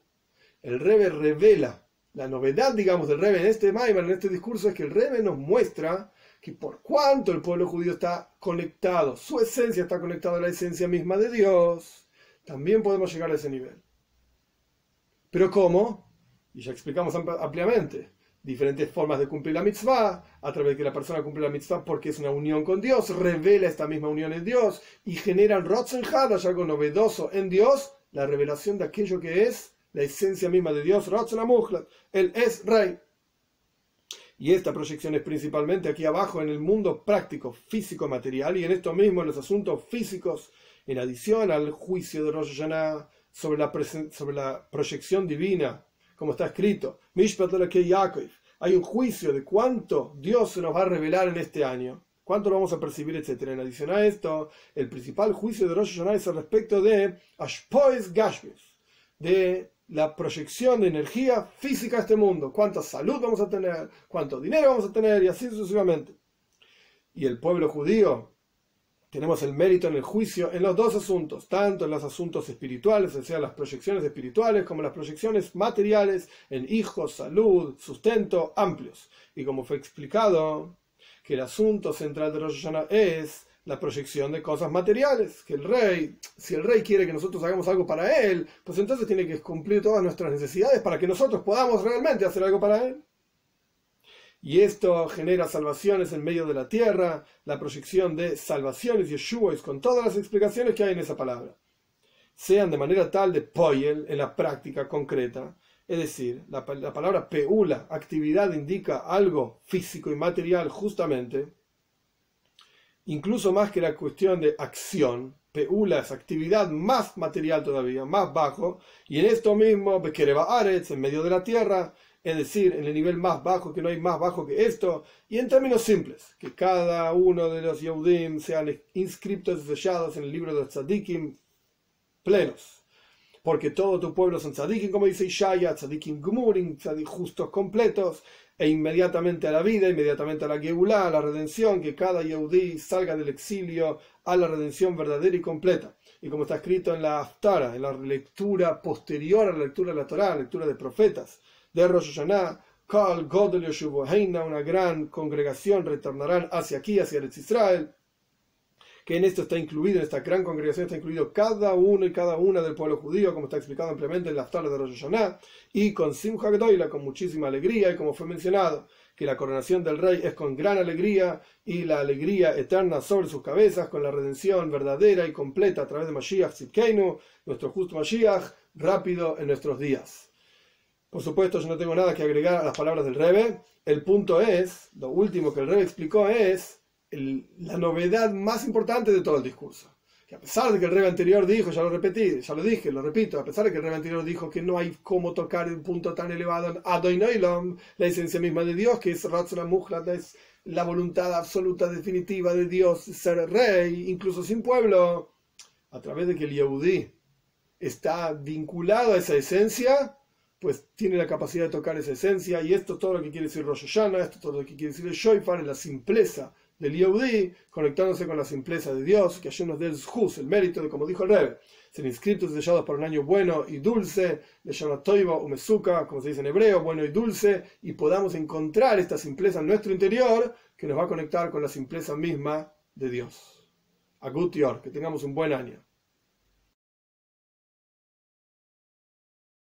el Rebe revela la novedad, digamos, del Rebe en este Maimar, en este discurso, es que el Rebe nos muestra que por cuanto el pueblo judío está conectado, su esencia está conectada a la esencia misma de Dios, también podemos llegar a ese nivel. Pero ¿cómo? Y ya explicamos ampliamente. Diferentes formas de cumplir la mitzvah, a través de que la persona cumple la mitzvah porque es una unión con Dios, revela esta misma unión en Dios y generan Rotzenhad, algo novedoso en Dios, la revelación de aquello que es la esencia misma de Dios, Él es rey. Y esta proyección es principalmente aquí abajo en el mundo práctico, físico, material, y en esto mismo, en los asuntos físicos, en adición al juicio de Rosh Hashanah sobre la, sobre la proyección divina, como está escrito, hay un juicio de cuánto Dios se nos va a revelar en este año, cuánto lo vamos a percibir, etc. En adición a esto, el principal juicio de Rosh Hashanah es al respecto de Ashpoes Gashmis, de la proyección de energía física a este mundo, cuánta salud vamos a tener, cuánto dinero vamos a tener y así sucesivamente. Y el pueblo judío, tenemos el mérito en el juicio en los dos asuntos, tanto en los asuntos espirituales, o sea, las proyecciones espirituales, como las proyecciones materiales en hijos, salud, sustento, amplios. Y como fue explicado, que el asunto central de Rosh Hashanah es la proyección de cosas materiales, que el rey, si el rey quiere que nosotros hagamos algo para él, pues entonces tiene que cumplir todas nuestras necesidades para que nosotros podamos realmente hacer algo para él. Y esto genera salvaciones en medio de la tierra, la proyección de salvaciones y Yeshuas con todas las explicaciones que hay en esa palabra. Sean de manera tal de poyel en la práctica concreta, es decir, la, la palabra peula, actividad, indica algo físico y material justamente, incluso más que la cuestión de acción, Peula es actividad más material todavía, más bajo, y en esto mismo, Bekereba Aretz, en medio de la tierra, es decir, en el nivel más bajo, que no hay más bajo que esto, y en términos simples, que cada uno de los Yehudim sean inscritos y sellados en el libro de Tzadikim plenos. Porque todo tu pueblo son tzadikim, como dice Ishaya, tzadikim gumurim, justos completos, e inmediatamente a la vida, inmediatamente a la Geulah, a la redención, que cada Yehudí salga del exilio a la redención verdadera y completa. Y como está escrito en la Aftara, en la lectura posterior a la lectura de la la lectura de profetas, de Rosh Hashanah, Kal Godel una gran congregación retornarán hacia aquí, hacia el Israel, que en esto está incluido, en esta gran congregación está incluido cada uno y cada una del pueblo judío, como está explicado ampliamente en la tardes de Rosh Hashanah, y con Simcha Gedoyla, con muchísima alegría, y como fue mencionado, que la coronación del rey es con gran alegría y la alegría eterna sobre sus cabezas, con la redención verdadera y completa a través de Mashiach Tzidkeinu, nuestro justo Mashiach, rápido en nuestros días. Por supuesto, yo no tengo nada que agregar a las palabras del Rebe. El punto es, lo último que el Rebe explicó es la novedad más importante de todo el discurso. Que a pesar de que el rey anterior dijo, ya lo repetí, ya lo dije, lo repito, a pesar de que el rey anterior dijo que no hay cómo tocar un punto tan elevado en la esencia misma de Dios, que es Ratzona es la voluntad absoluta, definitiva de Dios, ser rey, incluso sin pueblo, a través de que el Yehudí está vinculado a esa esencia, pues tiene la capacidad de tocar esa esencia, y esto todo lo que quiere decir Rosh esto todo lo que quiere decir el Shoifar, es la simpleza del Yehudi, conectándose con la simpleza de Dios, que allí nos dé el Zhus, el mérito de, como dijo el Rebbe, ser inscritos y sellados por un año bueno y dulce, llama Toiva o Mesuka, como se dice en hebreo, bueno y dulce, y podamos encontrar esta simpleza en nuestro interior, que nos va a conectar con la simpleza misma de Dios. Agutior, que tengamos un buen año.